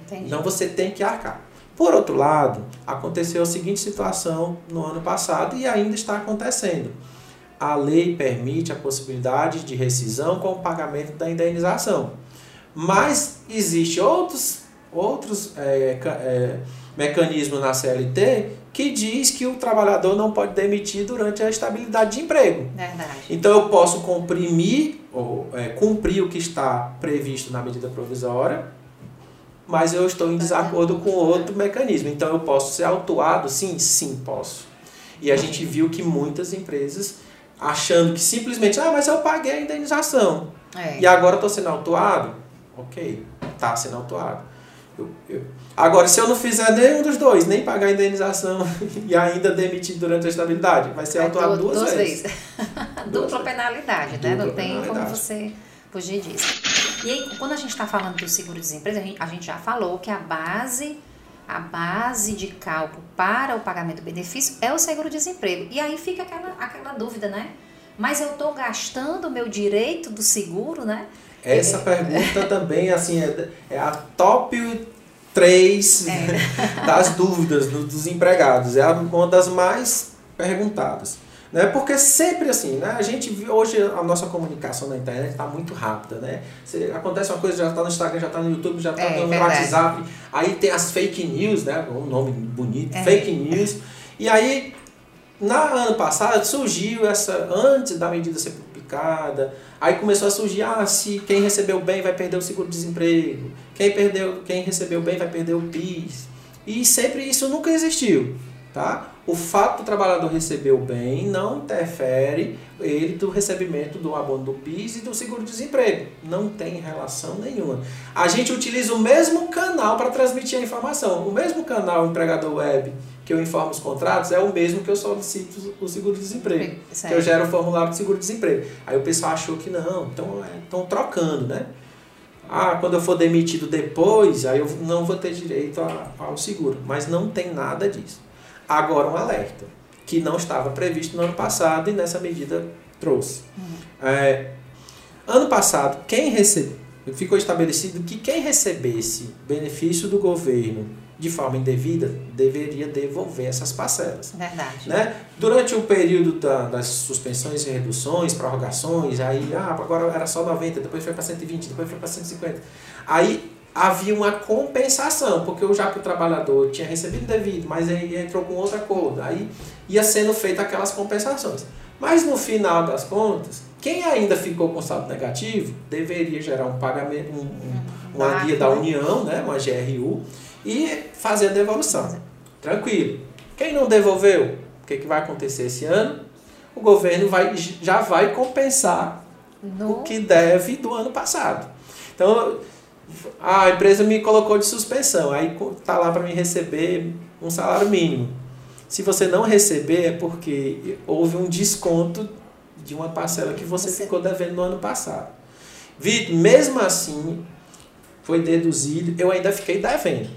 Entendi. Então você tem que arcar. Por outro lado, aconteceu a seguinte situação no ano passado e ainda está acontecendo. A lei permite a possibilidade de rescisão com o pagamento da indenização. Mas existe outros, outros é, é, mecanismos na CLT que diz que o trabalhador não pode demitir durante a estabilidade de emprego. Verdade. Então eu posso comprimir ou é, cumprir o que está previsto na medida provisória mas eu estou em desacordo com outro mecanismo. Então eu posso ser autuado? Sim, sim, posso. E a gente viu que muitas empresas achando que simplesmente, ah, mas eu paguei a indenização. É. E agora estou sendo autuado? Ok, está sendo autuado. Eu, eu. Agora, se eu não fizer nenhum dos dois, nem pagar a indenização e ainda demitir durante a estabilidade, vai ser é autuado duas, duas vezes. vezes. Dupla penalidade, né? Dupla não tem como você fugir disso. E aí, quando a gente está falando do seguro-desemprego, a gente, a gente já falou que a base a base de cálculo para o pagamento do benefício é o seguro-desemprego. E aí fica aquela, aquela dúvida, né? Mas eu estou gastando o meu direito do seguro, né? Essa pergunta também, assim, é, é a top 3 é. das dúvidas dos empregados. É uma das mais perguntadas. Né? Porque sempre assim, né? A gente hoje a nossa comunicação na internet está muito rápida, né? Você, acontece uma coisa, já está no Instagram, já está no YouTube, já está é, no verdade. WhatsApp. Aí tem as fake news, né? Um nome bonito, é. fake news. E aí, na ano passado, surgiu essa, antes da medida ser publicada, aí começou a surgir, ah, se quem recebeu bem vai perder o seguro-desemprego, quem, perdeu, quem recebeu bem vai perder o PIS. E sempre isso nunca existiu, tá? O fato do trabalhador receber o bem não interfere ele do recebimento do abono do PIS e do seguro-desemprego. Não tem relação nenhuma. A gente utiliza o mesmo canal para transmitir a informação. O mesmo canal empregador web que eu informo os contratos é o mesmo que eu solicito o seguro-desemprego. Que eu gero o formulário de seguro-desemprego. Aí o pessoal achou que não, então estão é, trocando, né? Ah, quando eu for demitido depois, aí eu não vou ter direito ao seguro. Mas não tem nada disso. Agora, um alerta, que não estava previsto no ano passado e nessa medida trouxe. Uhum. É, ano passado, quem recebeu, ficou estabelecido que quem recebesse benefício do governo de forma indevida deveria devolver essas parcelas. Verdade. Né? Durante o período da, das suspensões e reduções, prorrogações, aí ah, agora era só 90, depois foi para 120, depois foi para 150. Aí havia uma compensação, porque já que o trabalhador tinha recebido devido, mas aí entrou com outra acordo, aí ia sendo feita aquelas compensações. Mas no final das contas, quem ainda ficou com saldo negativo deveria gerar um pagamento, um, um, uma guia da União, né, uma GRU, e fazer a devolução. Tranquilo. Quem não devolveu, o que, que vai acontecer esse ano? O governo vai, já vai compensar no... o que deve do ano passado. Então, a empresa me colocou de suspensão, aí tá lá para me receber um salário mínimo. Se você não receber é porque houve um desconto de uma parcela que você, ficou devendo no ano passado. Vitor, mesmo assim, foi deduzido, eu ainda fiquei devendo.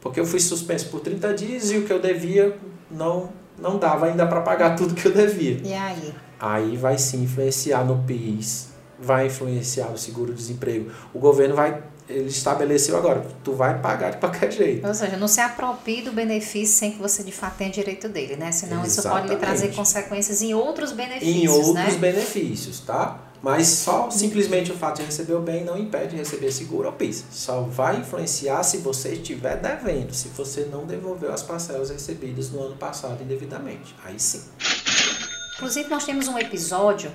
Porque eu fui suspenso por 30 dias e o que eu devia não, não dava ainda para pagar tudo que eu devia. E aí? Aí vai sim influenciar no PIS, vai influenciar o seguro-desemprego. O governo vai ele estabeleceu agora, tu vai pagar de qualquer jeito. Ou seja, não se aproprie do benefício sem que você de fato tenha direito dele, né? Senão Exatamente. isso pode lhe trazer consequências em outros benefícios. Em outros né? benefícios, tá? Mas só simplesmente o fato de receber o bem não impede de receber seguro ou PIS. Só vai influenciar se você estiver devendo, se você não devolveu as parcelas recebidas no ano passado indevidamente. Aí sim. Inclusive, nós temos um episódio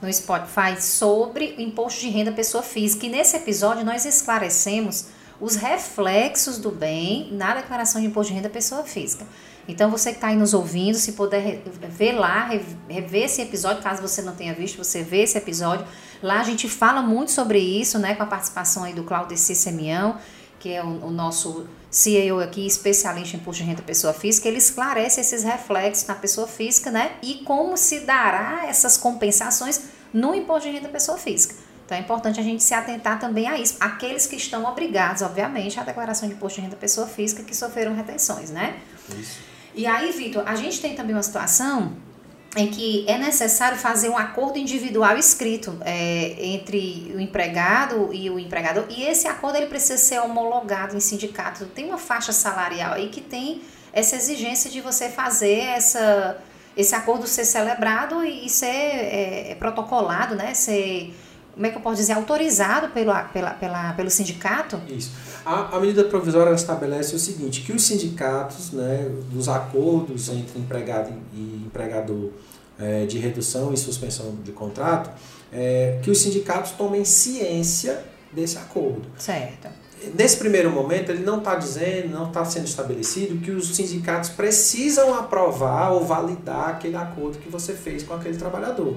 no Spotify sobre o imposto de renda pessoa física. E nesse episódio nós esclarecemos os reflexos do bem na declaração de imposto de renda pessoa física. Então, você que está aí nos ouvindo, se puder ver lá, rever esse episódio, caso você não tenha visto, você vê esse episódio. Lá a gente fala muito sobre isso, né, com a participação aí do Claudio Semião, que é o, o nosso CEO aqui, especialista em imposto de renda pessoa física, ele esclarece esses reflexos na pessoa física, né? E como se dará essas compensações no imposto de renda pessoa física. Então é importante a gente se atentar também a isso. Aqueles que estão obrigados, obviamente, à declaração de imposto de renda pessoa física que sofreram retenções, né? Isso. E aí, Vitor, a gente tem também uma situação em que é necessário fazer um acordo individual escrito é, entre o empregado e o empregador e esse acordo ele precisa ser homologado em sindicato. Tem uma faixa salarial aí que tem essa exigência de você fazer essa, esse acordo ser celebrado e, ser é, é, protocolado, né? Ser, como é que eu posso dizer, autorizado pelo, pela, pela, pelo sindicato? Isso. A, a medida provisória estabelece o seguinte, que os sindicatos, né, dos acordos entre empregado e empregador é, de redução e suspensão de contrato, é, que os sindicatos tomem ciência desse acordo. Certo. nesse primeiro momento, ele não está dizendo, não está sendo estabelecido que os sindicatos precisam aprovar ou validar aquele acordo que você fez com aquele trabalhador.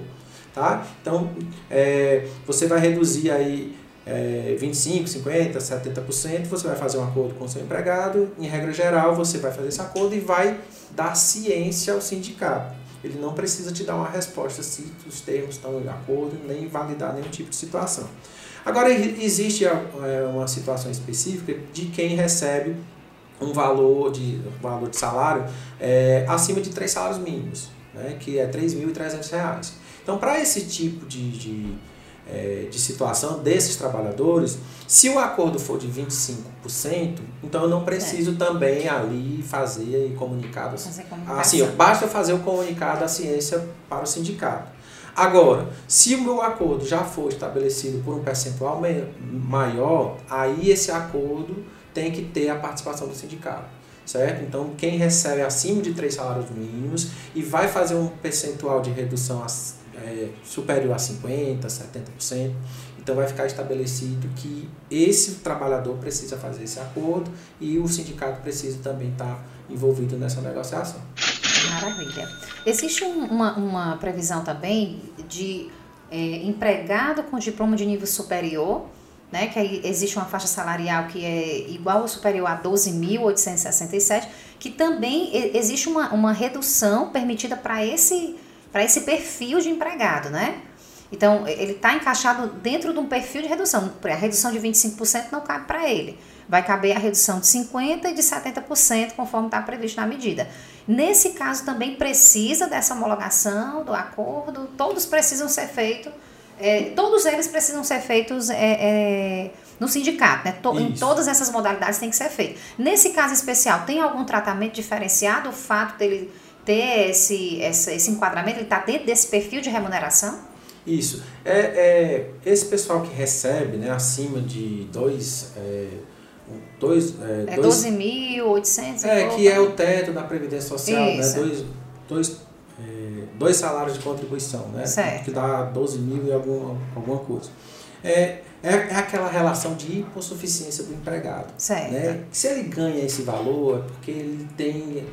Tá? Então, é, você vai reduzir aí é, 25%, 50%, 70%, você vai fazer um acordo com o seu empregado, em regra geral, você vai fazer esse acordo e vai dar ciência ao sindicato. Ele não precisa te dar uma resposta se os termos estão de acordo, nem validar nenhum tipo de situação. Agora, existe é, uma situação específica de quem recebe um valor de, um valor de salário é, acima de três salários mínimos, né, que é R$ 3.300. Então, para esse tipo de, de, é, de situação desses trabalhadores, se o acordo for de 25%, então eu não preciso é. também ali fazer comunicado. Fazer assim, basta fazer o comunicado da ciência para o sindicato. Agora, se o meu acordo já for estabelecido por um percentual maior, aí esse acordo tem que ter a participação do sindicato, certo? Então, quem recebe acima de três salários mínimos e vai fazer um percentual de redução é, superior a 50%, 70%, então vai ficar estabelecido que esse trabalhador precisa fazer esse acordo e o sindicato precisa também estar envolvido nessa negociação. Maravilha. Existe um, uma, uma previsão também de é, empregado com diploma de nível superior, né, que aí existe uma faixa salarial que é igual ou superior a 12.867, que também existe uma, uma redução permitida para esse, esse perfil de empregado, né? Então, ele está encaixado dentro de um perfil de redução. A redução de 25% não cabe para ele vai caber a redução de 50% e de 70%, conforme está previsto na medida. Nesse caso, também precisa dessa homologação do acordo, todos precisam ser feitos, é, todos eles precisam ser feitos é, é, no sindicato, né? To, em todas essas modalidades tem que ser feito. Nesse caso especial, tem algum tratamento diferenciado o fato dele ter esse, esse, esse enquadramento, ele está dentro desse perfil de remuneração? Isso. É, é, esse pessoal que recebe né, acima de dois. É, dois, é, é 12.800? É, que é o teto da Previdência Social, né? Isso. né? Dois, dois, é, dois salários de contribuição, né? Certo. Que dá 12 mil e alguma, alguma coisa. É, é, é aquela relação de hipossuficiência do empregado. Certo. Né? Se ele ganha esse valor, é porque ele tem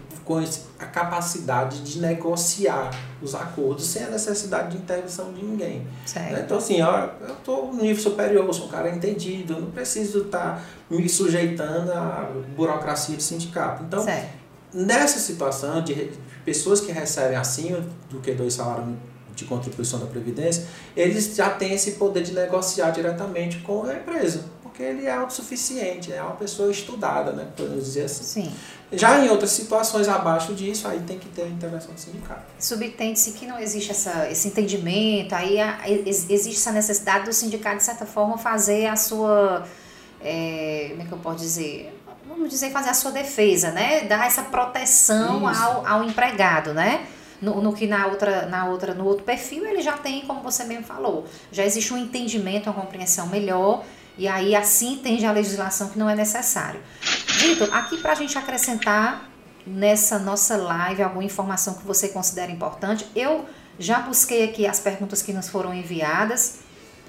a capacidade de negociar os acordos sem a necessidade de intervenção de ninguém. Certo. Né? Então, assim, ó, eu estou no nível superior, sou um cara entendido, eu não preciso estar tá me sujeitando à burocracia de sindicato. Então, certo. nessa situação de pessoas que recebem acima do que dois salários de contribuição da Previdência, eles já têm esse poder de negociar diretamente com a empresa, porque ele é autossuficiente, é uma pessoa estudada, né, podemos dizer assim. Sim. Já em outras situações abaixo disso, aí tem que ter a intervenção do sindicato. Subtende-se que não existe essa, esse entendimento, aí a, existe essa necessidade do sindicato, de certa forma, fazer a sua. É, como é que eu posso dizer? Vamos dizer, fazer a sua defesa, né? Dar essa proteção ao, ao empregado, né? No, no, que na outra, na outra, no outro perfil ele já tem, como você mesmo falou, já existe um entendimento, uma compreensão melhor, e aí assim tende a legislação que não é necessário. Vitor, aqui para a gente acrescentar nessa nossa live alguma informação que você considera importante, eu já busquei aqui as perguntas que nos foram enviadas.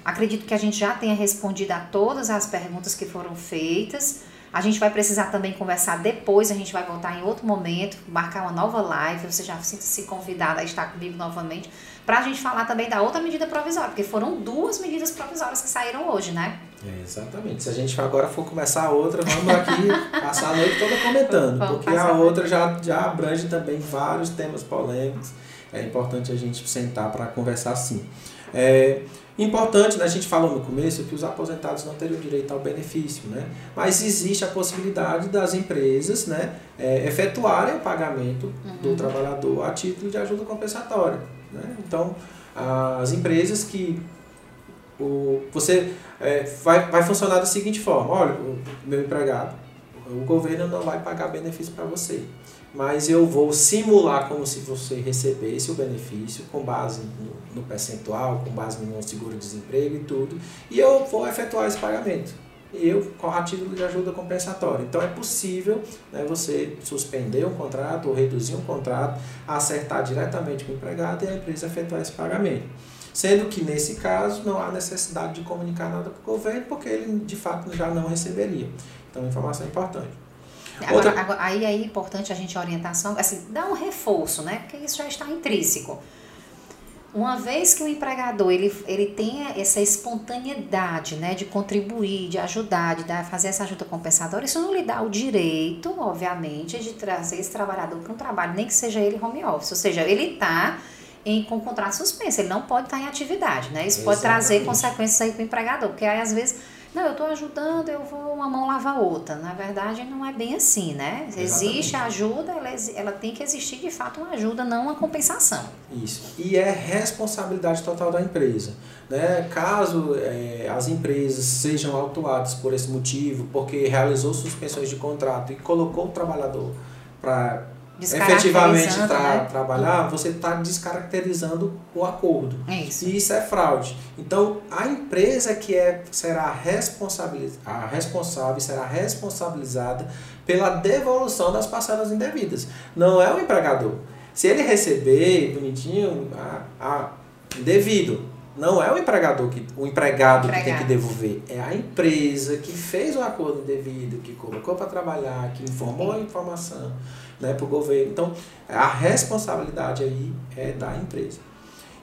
Acredito que a gente já tenha respondido a todas as perguntas que foram feitas. A gente vai precisar também conversar depois, a gente vai voltar em outro momento, marcar uma nova live. Você já sinta-se convidada a estar comigo novamente, para a gente falar também da outra medida provisória, porque foram duas medidas provisórias que saíram hoje, né? É, exatamente. Se a gente agora for começar a outra, vamos aqui passar a noite toda comentando, vamos porque a outra já, já abrange também vários temas polêmicos. É importante a gente sentar para conversar assim. É, Importante, né, a gente falou no começo que os aposentados não teriam direito ao benefício, né? mas existe a possibilidade das empresas né, é, efetuarem o pagamento uhum. do trabalhador a título de ajuda compensatória. Né? Então, as empresas que o, você é, vai, vai funcionar da seguinte forma, olha, o meu empregado, o governo não vai pagar benefício para você mas eu vou simular como se você recebesse o benefício com base no, no percentual, com base no seguro-desemprego e tudo, e eu vou efetuar esse pagamento. Eu, a título de ajuda compensatória. Então é possível né, você suspender um contrato ou reduzir um contrato, acertar diretamente com o empregado e a empresa efetuar esse pagamento. Sendo que nesse caso não há necessidade de comunicar nada para o governo, porque ele de fato já não receberia. Então, informação é importante. Outra... agora, aí é importante a gente orientação, assim, dar um reforço, né? Porque isso já está intrínseco. Uma vez que o empregador ele, ele tenha essa espontaneidade né, de contribuir, de ajudar, de dar, fazer essa ajuda compensadora, isso não lhe dá o direito, obviamente, de trazer esse trabalhador para um trabalho, nem que seja ele home office. Ou seja, ele está em, com contrato suspenso, ele não pode estar em atividade, né? Isso Exatamente. pode trazer consequências aí para o empregador, porque aí às vezes não, eu estou ajudando, eu vou uma mão lavar outra. Na verdade, não é bem assim, né? Existe a ajuda, ela, ela tem que existir de fato uma ajuda, não uma compensação. Isso. E é responsabilidade total da empresa. Né? Caso é, as empresas sejam autuadas por esse motivo, porque realizou suspensões de contrato e colocou o trabalhador para efetivamente tra né? trabalhar, você está descaracterizando o acordo. Isso. E isso é fraude. Então, a empresa que é, será responsabiliz a responsável será responsabilizada pela devolução das parcelas indevidas. Não é o empregador. Se ele receber bonitinho, a, a, devido, não é o empregador que o empregado, empregado, que tem que devolver, é a empresa que fez o acordo devido, que colocou para trabalhar, que informou a informação né, para o governo. Então, a responsabilidade aí é da empresa.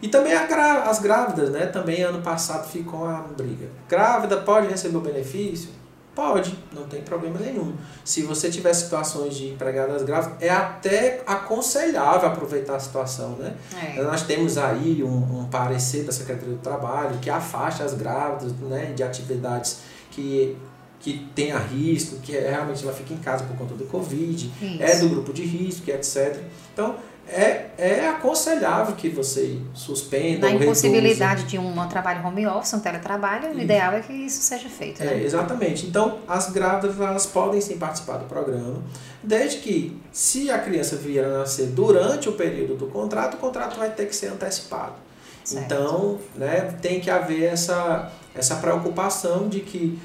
E também as grávidas, né? Também ano passado ficou a briga. Grávida pode receber o benefício? Pode, não tem problema nenhum. Se você tiver situações de empregadas grávidas, é até aconselhável aproveitar a situação, né? É. Nós temos aí um, um, parecer da Secretaria do Trabalho que afasta as grávidas né, de atividades que que tenha risco, que é, realmente ela fica em casa por conta do Covid, Isso. é do grupo de risco, etc. Então, é, é aconselhável que você suspenda Na impossibilidade de um, um trabalho home office, um teletrabalho, isso. o ideal é que isso seja feito. Né? É, exatamente. Então, as grávidas elas podem sim participar do programa, desde que, se a criança vier a nascer durante o período do contrato, o contrato vai ter que ser antecipado. Certo. Então, né, tem que haver essa, essa preocupação de que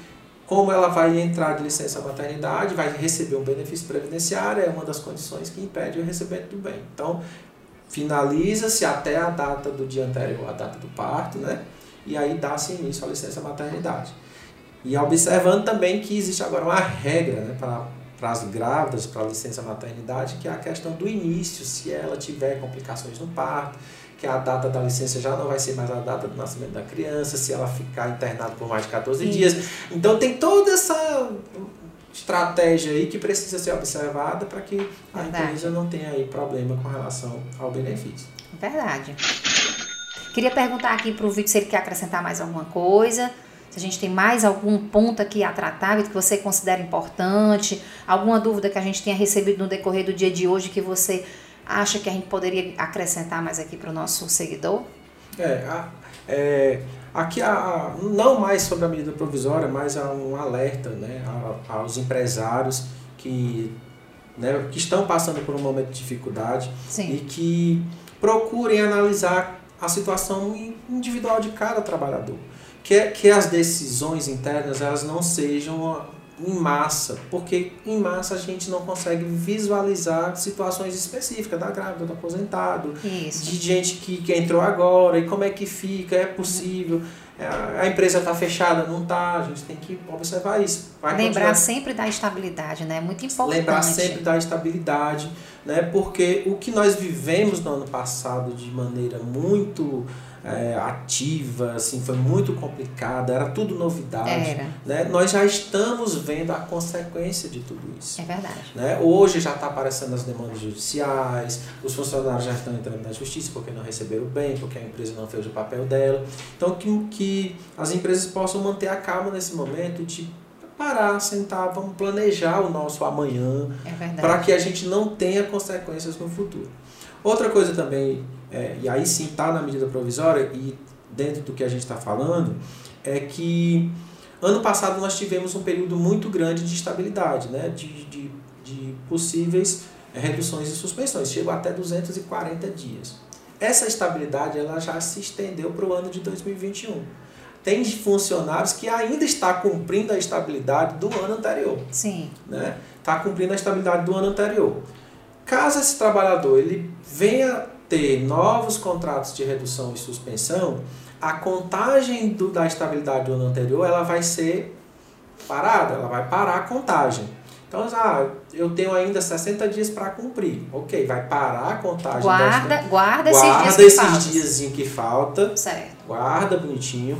como ela vai entrar de licença maternidade, vai receber um benefício previdenciário, é uma das condições que impede o recebimento do bem. Então, finaliza-se até a data do dia anterior, a data do parto, né? E aí dá-se início à licença maternidade. E observando também que existe agora uma regra né, para, para as grávidas, para a licença maternidade, que é a questão do início, se ela tiver complicações no parto, que a data da licença já não vai ser mais a data do nascimento da criança, se ela ficar internada por mais de 14 Sim. dias. Então tem toda essa estratégia aí que precisa ser observada para que a Verdade. empresa não tenha aí problema com relação ao benefício. Verdade. Queria perguntar aqui para o Vitor se ele quer acrescentar mais alguma coisa. Se a gente tem mais algum ponto aqui a tratar que você considera importante, alguma dúvida que a gente tenha recebido no decorrer do dia de hoje que você acha que a gente poderia acrescentar mais aqui para o nosso seguidor? É, a, é aqui a, não mais sobre a medida provisória, mas há um alerta né, aos empresários que, né, que estão passando por um momento de dificuldade Sim. e que procurem analisar a situação individual de cada trabalhador. Que, que as decisões internas elas não sejam em massa, porque em massa a gente não consegue visualizar situações específicas da grávida, do aposentado, Isso. de gente que, que entrou agora e como é que fica, é possível. É, a empresa está fechada, não está, a gente tem que observar isso. Vai Lembrar continuar... sempre da estabilidade, né? É muito importante. Lembrar sempre da estabilidade, né? Porque o que nós vivemos no ano passado de maneira muito é, ativa, assim, foi muito complicada, era tudo novidade. Era. Né? Nós já estamos vendo a consequência de tudo isso. É verdade. Né? Hoje já está aparecendo as demandas judiciais, os funcionários já estão entrando na justiça porque não receberam bem, porque a empresa não fez o papel dela. Então, que, que as empresas possam manter a calma nesse momento de parar, sentar, vamos planejar o nosso amanhã é para que a gente não tenha consequências no futuro. Outra coisa também é, e aí sim está na medida provisória e dentro do que a gente está falando, é que ano passado nós tivemos um período muito grande de estabilidade, né? de, de, de possíveis reduções e suspensões, chegou até 240 dias. Essa estabilidade ela já se estendeu para o ano de 2021. Tem funcionários que ainda está cumprindo a estabilidade do ano anterior. Sim. Né? Está cumprindo a estabilidade do ano anterior. Caso esse trabalhador ele venha ter novos contratos de redução e suspensão, a contagem do, da estabilidade do ano anterior ela vai ser parada, ela vai parar a contagem. Então, ah, eu tenho ainda 60 dias para cumprir. Ok, vai parar a contagem. Guarda, desta, guarda, guarda esses dias esses que falta. Certo. Guarda bonitinho.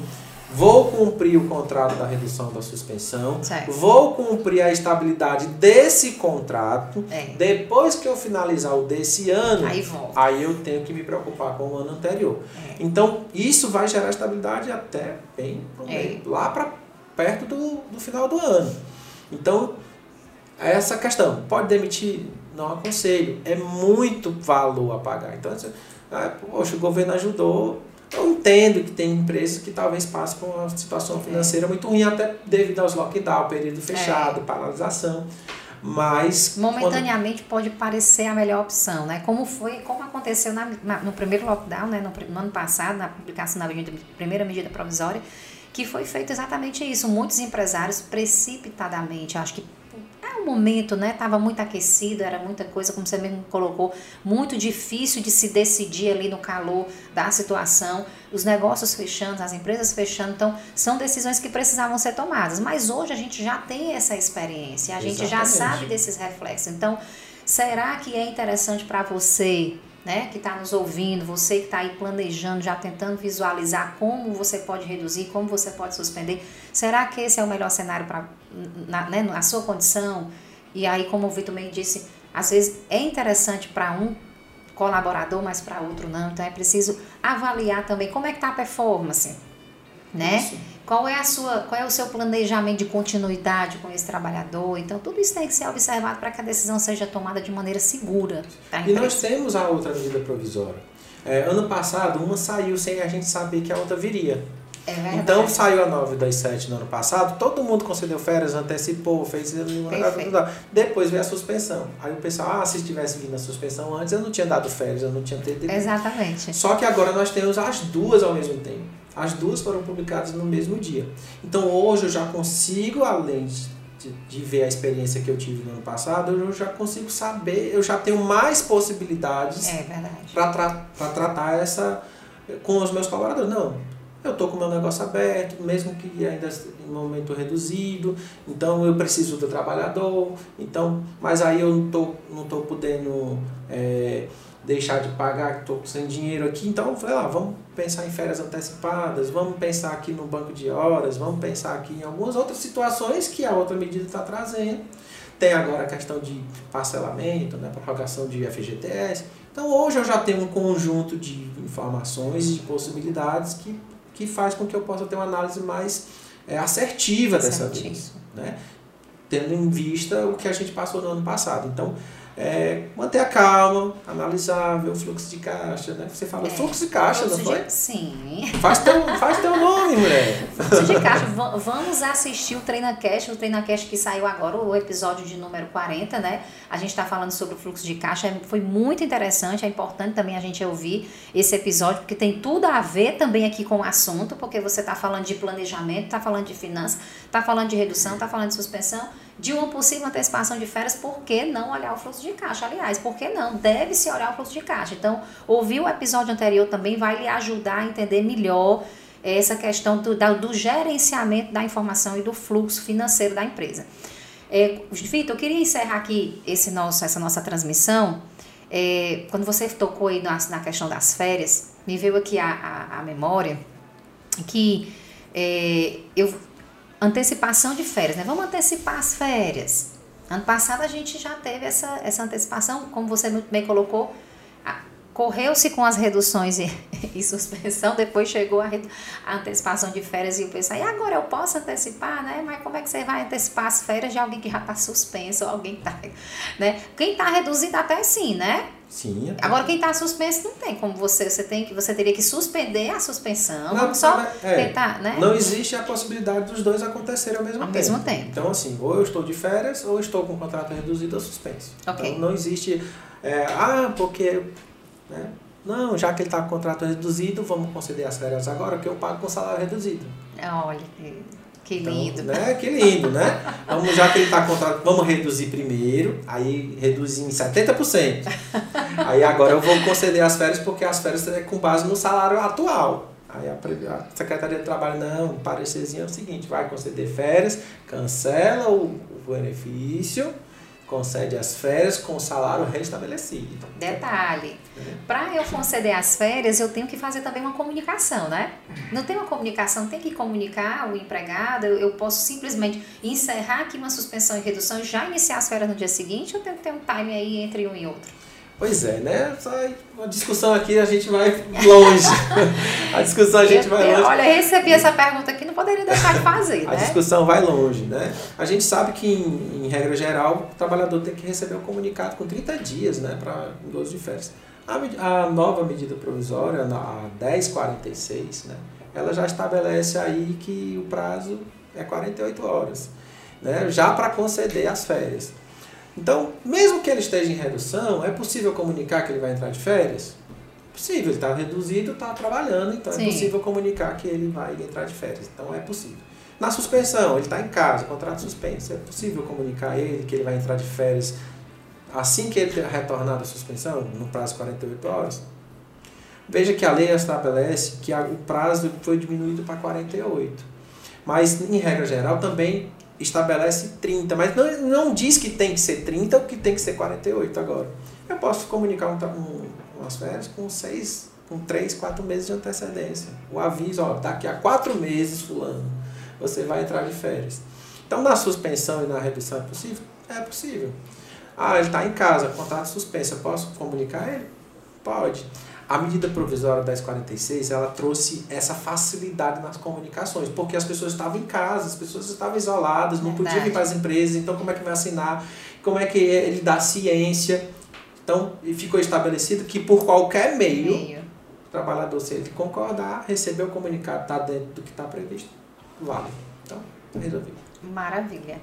Vou cumprir o contrato da redução da suspensão. Certo. Vou cumprir a estabilidade desse contrato. É. Depois que eu finalizar o desse ano, Aí aí eu tenho que me preocupar com o ano anterior. É. Então, isso vai gerar estabilidade até bem pro É. meio, lá para perto do, do final do ano. Então, é essa questão. Pode demitir? Não aconselho. É muito valor a pagar. Então, ah, poxa, o governo ajudou. Eu entendo que tem empresas que talvez passem por uma situação financeira muito ruim, até devido aos lockdown, período fechado, paralisação. Mas. quando- Momentaneamente pode parecer a melhor opção, né? Como foi, como aconteceu na- na- no primeiro lockdown, né? No, no ano passado, na publicação da medida- primeira medida provisória, que foi feito exatamente isso. Muitos empresários precipitadamente, acho que é um momento, né? Tava muito aquecido, era muita coisa, como você mesmo colocou, muito difícil de se decidir ali no calor da situação, os negócios fechando, as empresas fechando, então são decisões que precisavam ser tomadas. Mas hoje a gente já tem essa experiência, a gente já Exatamente. sabe desses reflexos. Então, será que é interessante para você, né, que está nos ouvindo, você que está aí planejando, já tentando visualizar como você pode reduzir, como você pode suspender? Será que esse é o melhor cenário para na, né, na sua condição? E aí, como o Vitor meio disse, às vezes é interessante para um colaborador, mas para outro não. Então é preciso avaliar também como é que está a performance, né? Isso. Qual é a sua, qual é o seu planejamento de continuidade com esse trabalhador? Então tudo isso tem que ser observado para que a decisão seja tomada de maneira segura. da E nós empresa. temos a outra medida provisória. É, ano passado, uma saiu sem a gente saber que a outra viria. É. Então saiu a 9 das 7 no ano passado, todo mundo concedeu férias, antecipou, fez. Depois veio a suspensão. Aí o pessoal, ah, se tivesse vindo a suspensão antes, eu não tinha dado férias, eu não tinha tido. Exatamente. Só que agora nós temos as duas ao mesmo tempo. As duas foram publicadas no mesmo dia. Então hoje eu já consigo, além de, de ver a experiência que eu tive no ano passado, eu já consigo saber, eu já tenho mais possibilidades É para tra tratar essa com os meus colaboradores. Não, eu estou com o meu negócio aberto, mesmo que ainda em momento reduzido, então eu preciso do trabalhador, então, mas aí eu não estou não tô podendo é, deixar de pagar, estou sem dinheiro aqui, então eu falei, ah, vamos pensar em férias antecipadas, vamos pensar aqui no banco de horas, vamos pensar aqui em algumas outras situações que a outra medida está trazendo. Tem agora a questão de parcelamento, né, prorrogação de FGTS. Então hoje eu já tenho um conjunto de informações e de possibilidades que, que faz com que eu possa ter uma análise mais é, assertiva dessa vez. Certíssimo. Né? Tendo em vista o que a gente passou no ano passado. Então, é, manter a calma, analisar, ver o fluxo de caixa. Né? Você fala É. fluxo de caixa, não Fluxo foi? de- Sim. Faz teu, faz teu nome, mulher. Fluxo de caixa. Va- Vamos assistir o TreinaCast, o TreinaCast que saiu agora, o episódio de número 40, né? A gente está falando sobre o fluxo de caixa. É- Foi muito interessante, é importante também a gente ouvir esse episódio, porque tem tudo a ver também aqui com o assunto, porque você está falando de planejamento, está falando de finanças, está falando de redução, está falando de suspensão, de uma possível antecipação de férias, por que não olhar o fluxo de caixa? Aliás, por que não? Deve-se olhar o fluxo de caixa. Então, ouvir o episódio anterior também vai lhe ajudar a entender melhor essa questão do, do gerenciamento da informação e do fluxo financeiro da empresa. É, Vitor, eu queria encerrar aqui esse nosso, essa nossa transmissão. É, quando você tocou aí na, na questão das férias, me veio aqui a, a, a memória que é, eu antecipação de férias, né? Vamos antecipar as férias. Ano passado a gente já teve essa, essa antecipação, como você muito bem colocou, correu-se com as reduções e, e suspensão, depois chegou a, a antecipação de férias e o pessoal, e agora eu posso antecipar, né? Mas como é que você vai antecipar as férias de alguém que já está suspenso ou alguém que está, né? Quem está reduzido até sim, né? Sim. Agora quem está suspenso não tem como você, você tem que você teria que suspender a suspensão, Não, só é, tentar, né? Não existe a possibilidade dos dois acontecerem ao mesmo Ao tempo. mesmo tempo. Então, assim, ou eu estou de férias ou eu estou com o contrato reduzido ou suspenso. Ok. Então, não existe. é, ah, porque. Né, não, já que ele está com contrato reduzido, vamos conceder as férias agora, que eu pago com salário reduzido. Olha, que, que Então, lindo. né? Que lindo, né? Vamos, já que ele está com contrato, vamos reduzir primeiro, aí reduz em 70%. Aí agora eu vou conceder as férias porque as férias é com base no salário atual. Aí a, Secretaria de Trabalho, não, o parecerzinho é o seguinte, vai conceder férias, cancela o benefício, concede as férias com o salário restabelecido. Detalhe, para eu conceder as férias, eu tenho que fazer também uma comunicação, né? Não tem uma comunicação, tem que comunicar o empregado, eu posso simplesmente encerrar aqui uma suspensão e redução e já iniciar as férias no dia seguinte, ou tenho que ter um time aí entre um e outro? Pois é, né? Uma discussão aqui a gente vai longe. a discussão a gente eu, vai longe. Olha, recebi essa pergunta aqui, não poderia deixar de fazer, a né? discussão vai longe, né? A gente sabe que, em, em, regra geral, o trabalhador tem que receber o comunicado com 30 dias, né? Para 12 de férias. A, a nova medida provisória, a 1046, né? Ela já estabelece aí que o prazo é 48 horas, né? Já para conceder as férias. Então, mesmo que ele esteja em redução, é possível comunicar que ele vai entrar de férias? Possível, ele está reduzido, está trabalhando, então é Sim. é possível comunicar que ele vai entrar de férias. Então é possível. Na suspensão, ele está em casa, contrato suspenso, é possível comunicar a ele que ele vai entrar de férias assim que ele retornar da suspensão, no prazo de 48 horas? Veja que a lei estabelece que o prazo foi diminuído para 48. Mas, em regra geral, também estabelece 30, mas não, não diz que tem que ser 30 ou que tem que ser 48 agora. Eu posso comunicar um, um, umas férias com seis, com 3, 4 meses de antecedência. O aviso, ó, daqui a 4 meses, fulano, você vai entrar de férias. Então, na suspensão e na redução é possível? É possível. Ah, ele está em casa, contrato suspenso, eu posso comunicar ele? Pode. A medida provisória 1046, ela trouxe essa facilidade nas comunicações, porque as pessoas estavam em casa, as pessoas estavam isoladas, não podiam ir para as empresas, então como é que vai assinar? Como é que ele dá ciência? Então, ficou estabelecido que por qualquer meio, meio. o trabalhador, se ele concordar, receber o comunicado, está dentro do que está previsto, vale. Então, resolvido. Maravilha.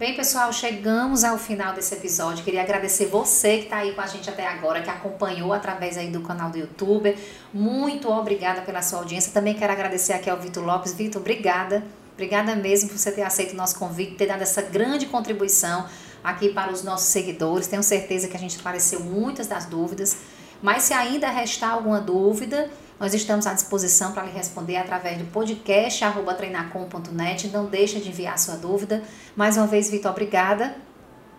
Bem, pessoal, chegamos ao final desse episódio. Queria agradecer você que está aí com a gente até agora, que acompanhou através aí do canal do YouTube. Muito obrigada pela sua audiência. Também quero agradecer aqui ao Vitor Lopes. Vitor, obrigada. Obrigada mesmo por você ter aceito o nosso convite, ter dado essa grande contribuição aqui para os nossos seguidores. Tenho certeza que a gente esclareceu muitas das dúvidas. Mas se ainda restar alguma dúvida, nós estamos à disposição para lhe responder através do podcast treinacom.net. Não deixa de enviar sua dúvida. Mais uma vez, Vitor, obrigada.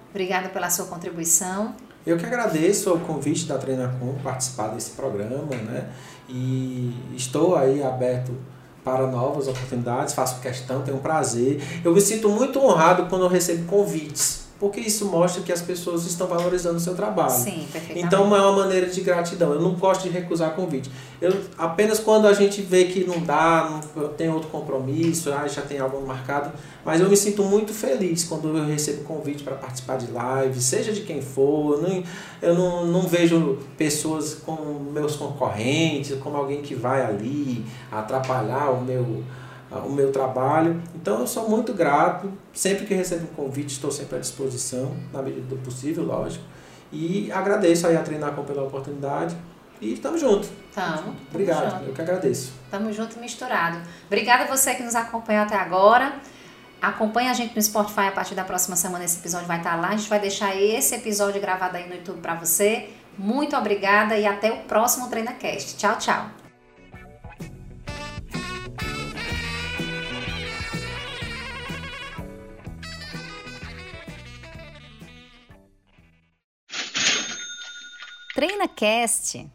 Obrigada pela sua contribuição. Eu que agradeço o convite da Treinacom participar desse programa, né? E estou aí aberto para novas oportunidades, faço questão, tenho um prazer. Eu me sinto muito honrado quando eu recebo convites porque isso mostra que as pessoas estão valorizando o seu trabalho. Sim, perfeitamente. Então é uma maneira de gratidão. Eu não gosto de recusar convite. Eu, apenas quando a gente vê que não dá, não, tem outro compromisso, ah, já tem algo marcado, mas eu me sinto muito feliz quando eu recebo convite para participar de live, seja de quem for. Eu não, eu não, não vejo pessoas como meus concorrentes, como alguém que vai ali atrapalhar o meu o meu trabalho. Então eu sou muito grato, sempre que recebo um convite estou sempre à disposição, na medida do possível, lógico. E agradeço aí a Treinacom pela oportunidade e estamos juntos. Tamo. Obrigado, junto. eu que agradeço. Tamo junto e misturado. Obrigada a você que nos acompanhou até agora. Acompanhe a gente no Spotify a partir da próxima semana. Esse episódio vai estar lá. A gente vai deixar esse episódio gravado aí no YouTube para você. Muito obrigada e até o próximo TreinaCast. Tchau, tchau. TreinaCast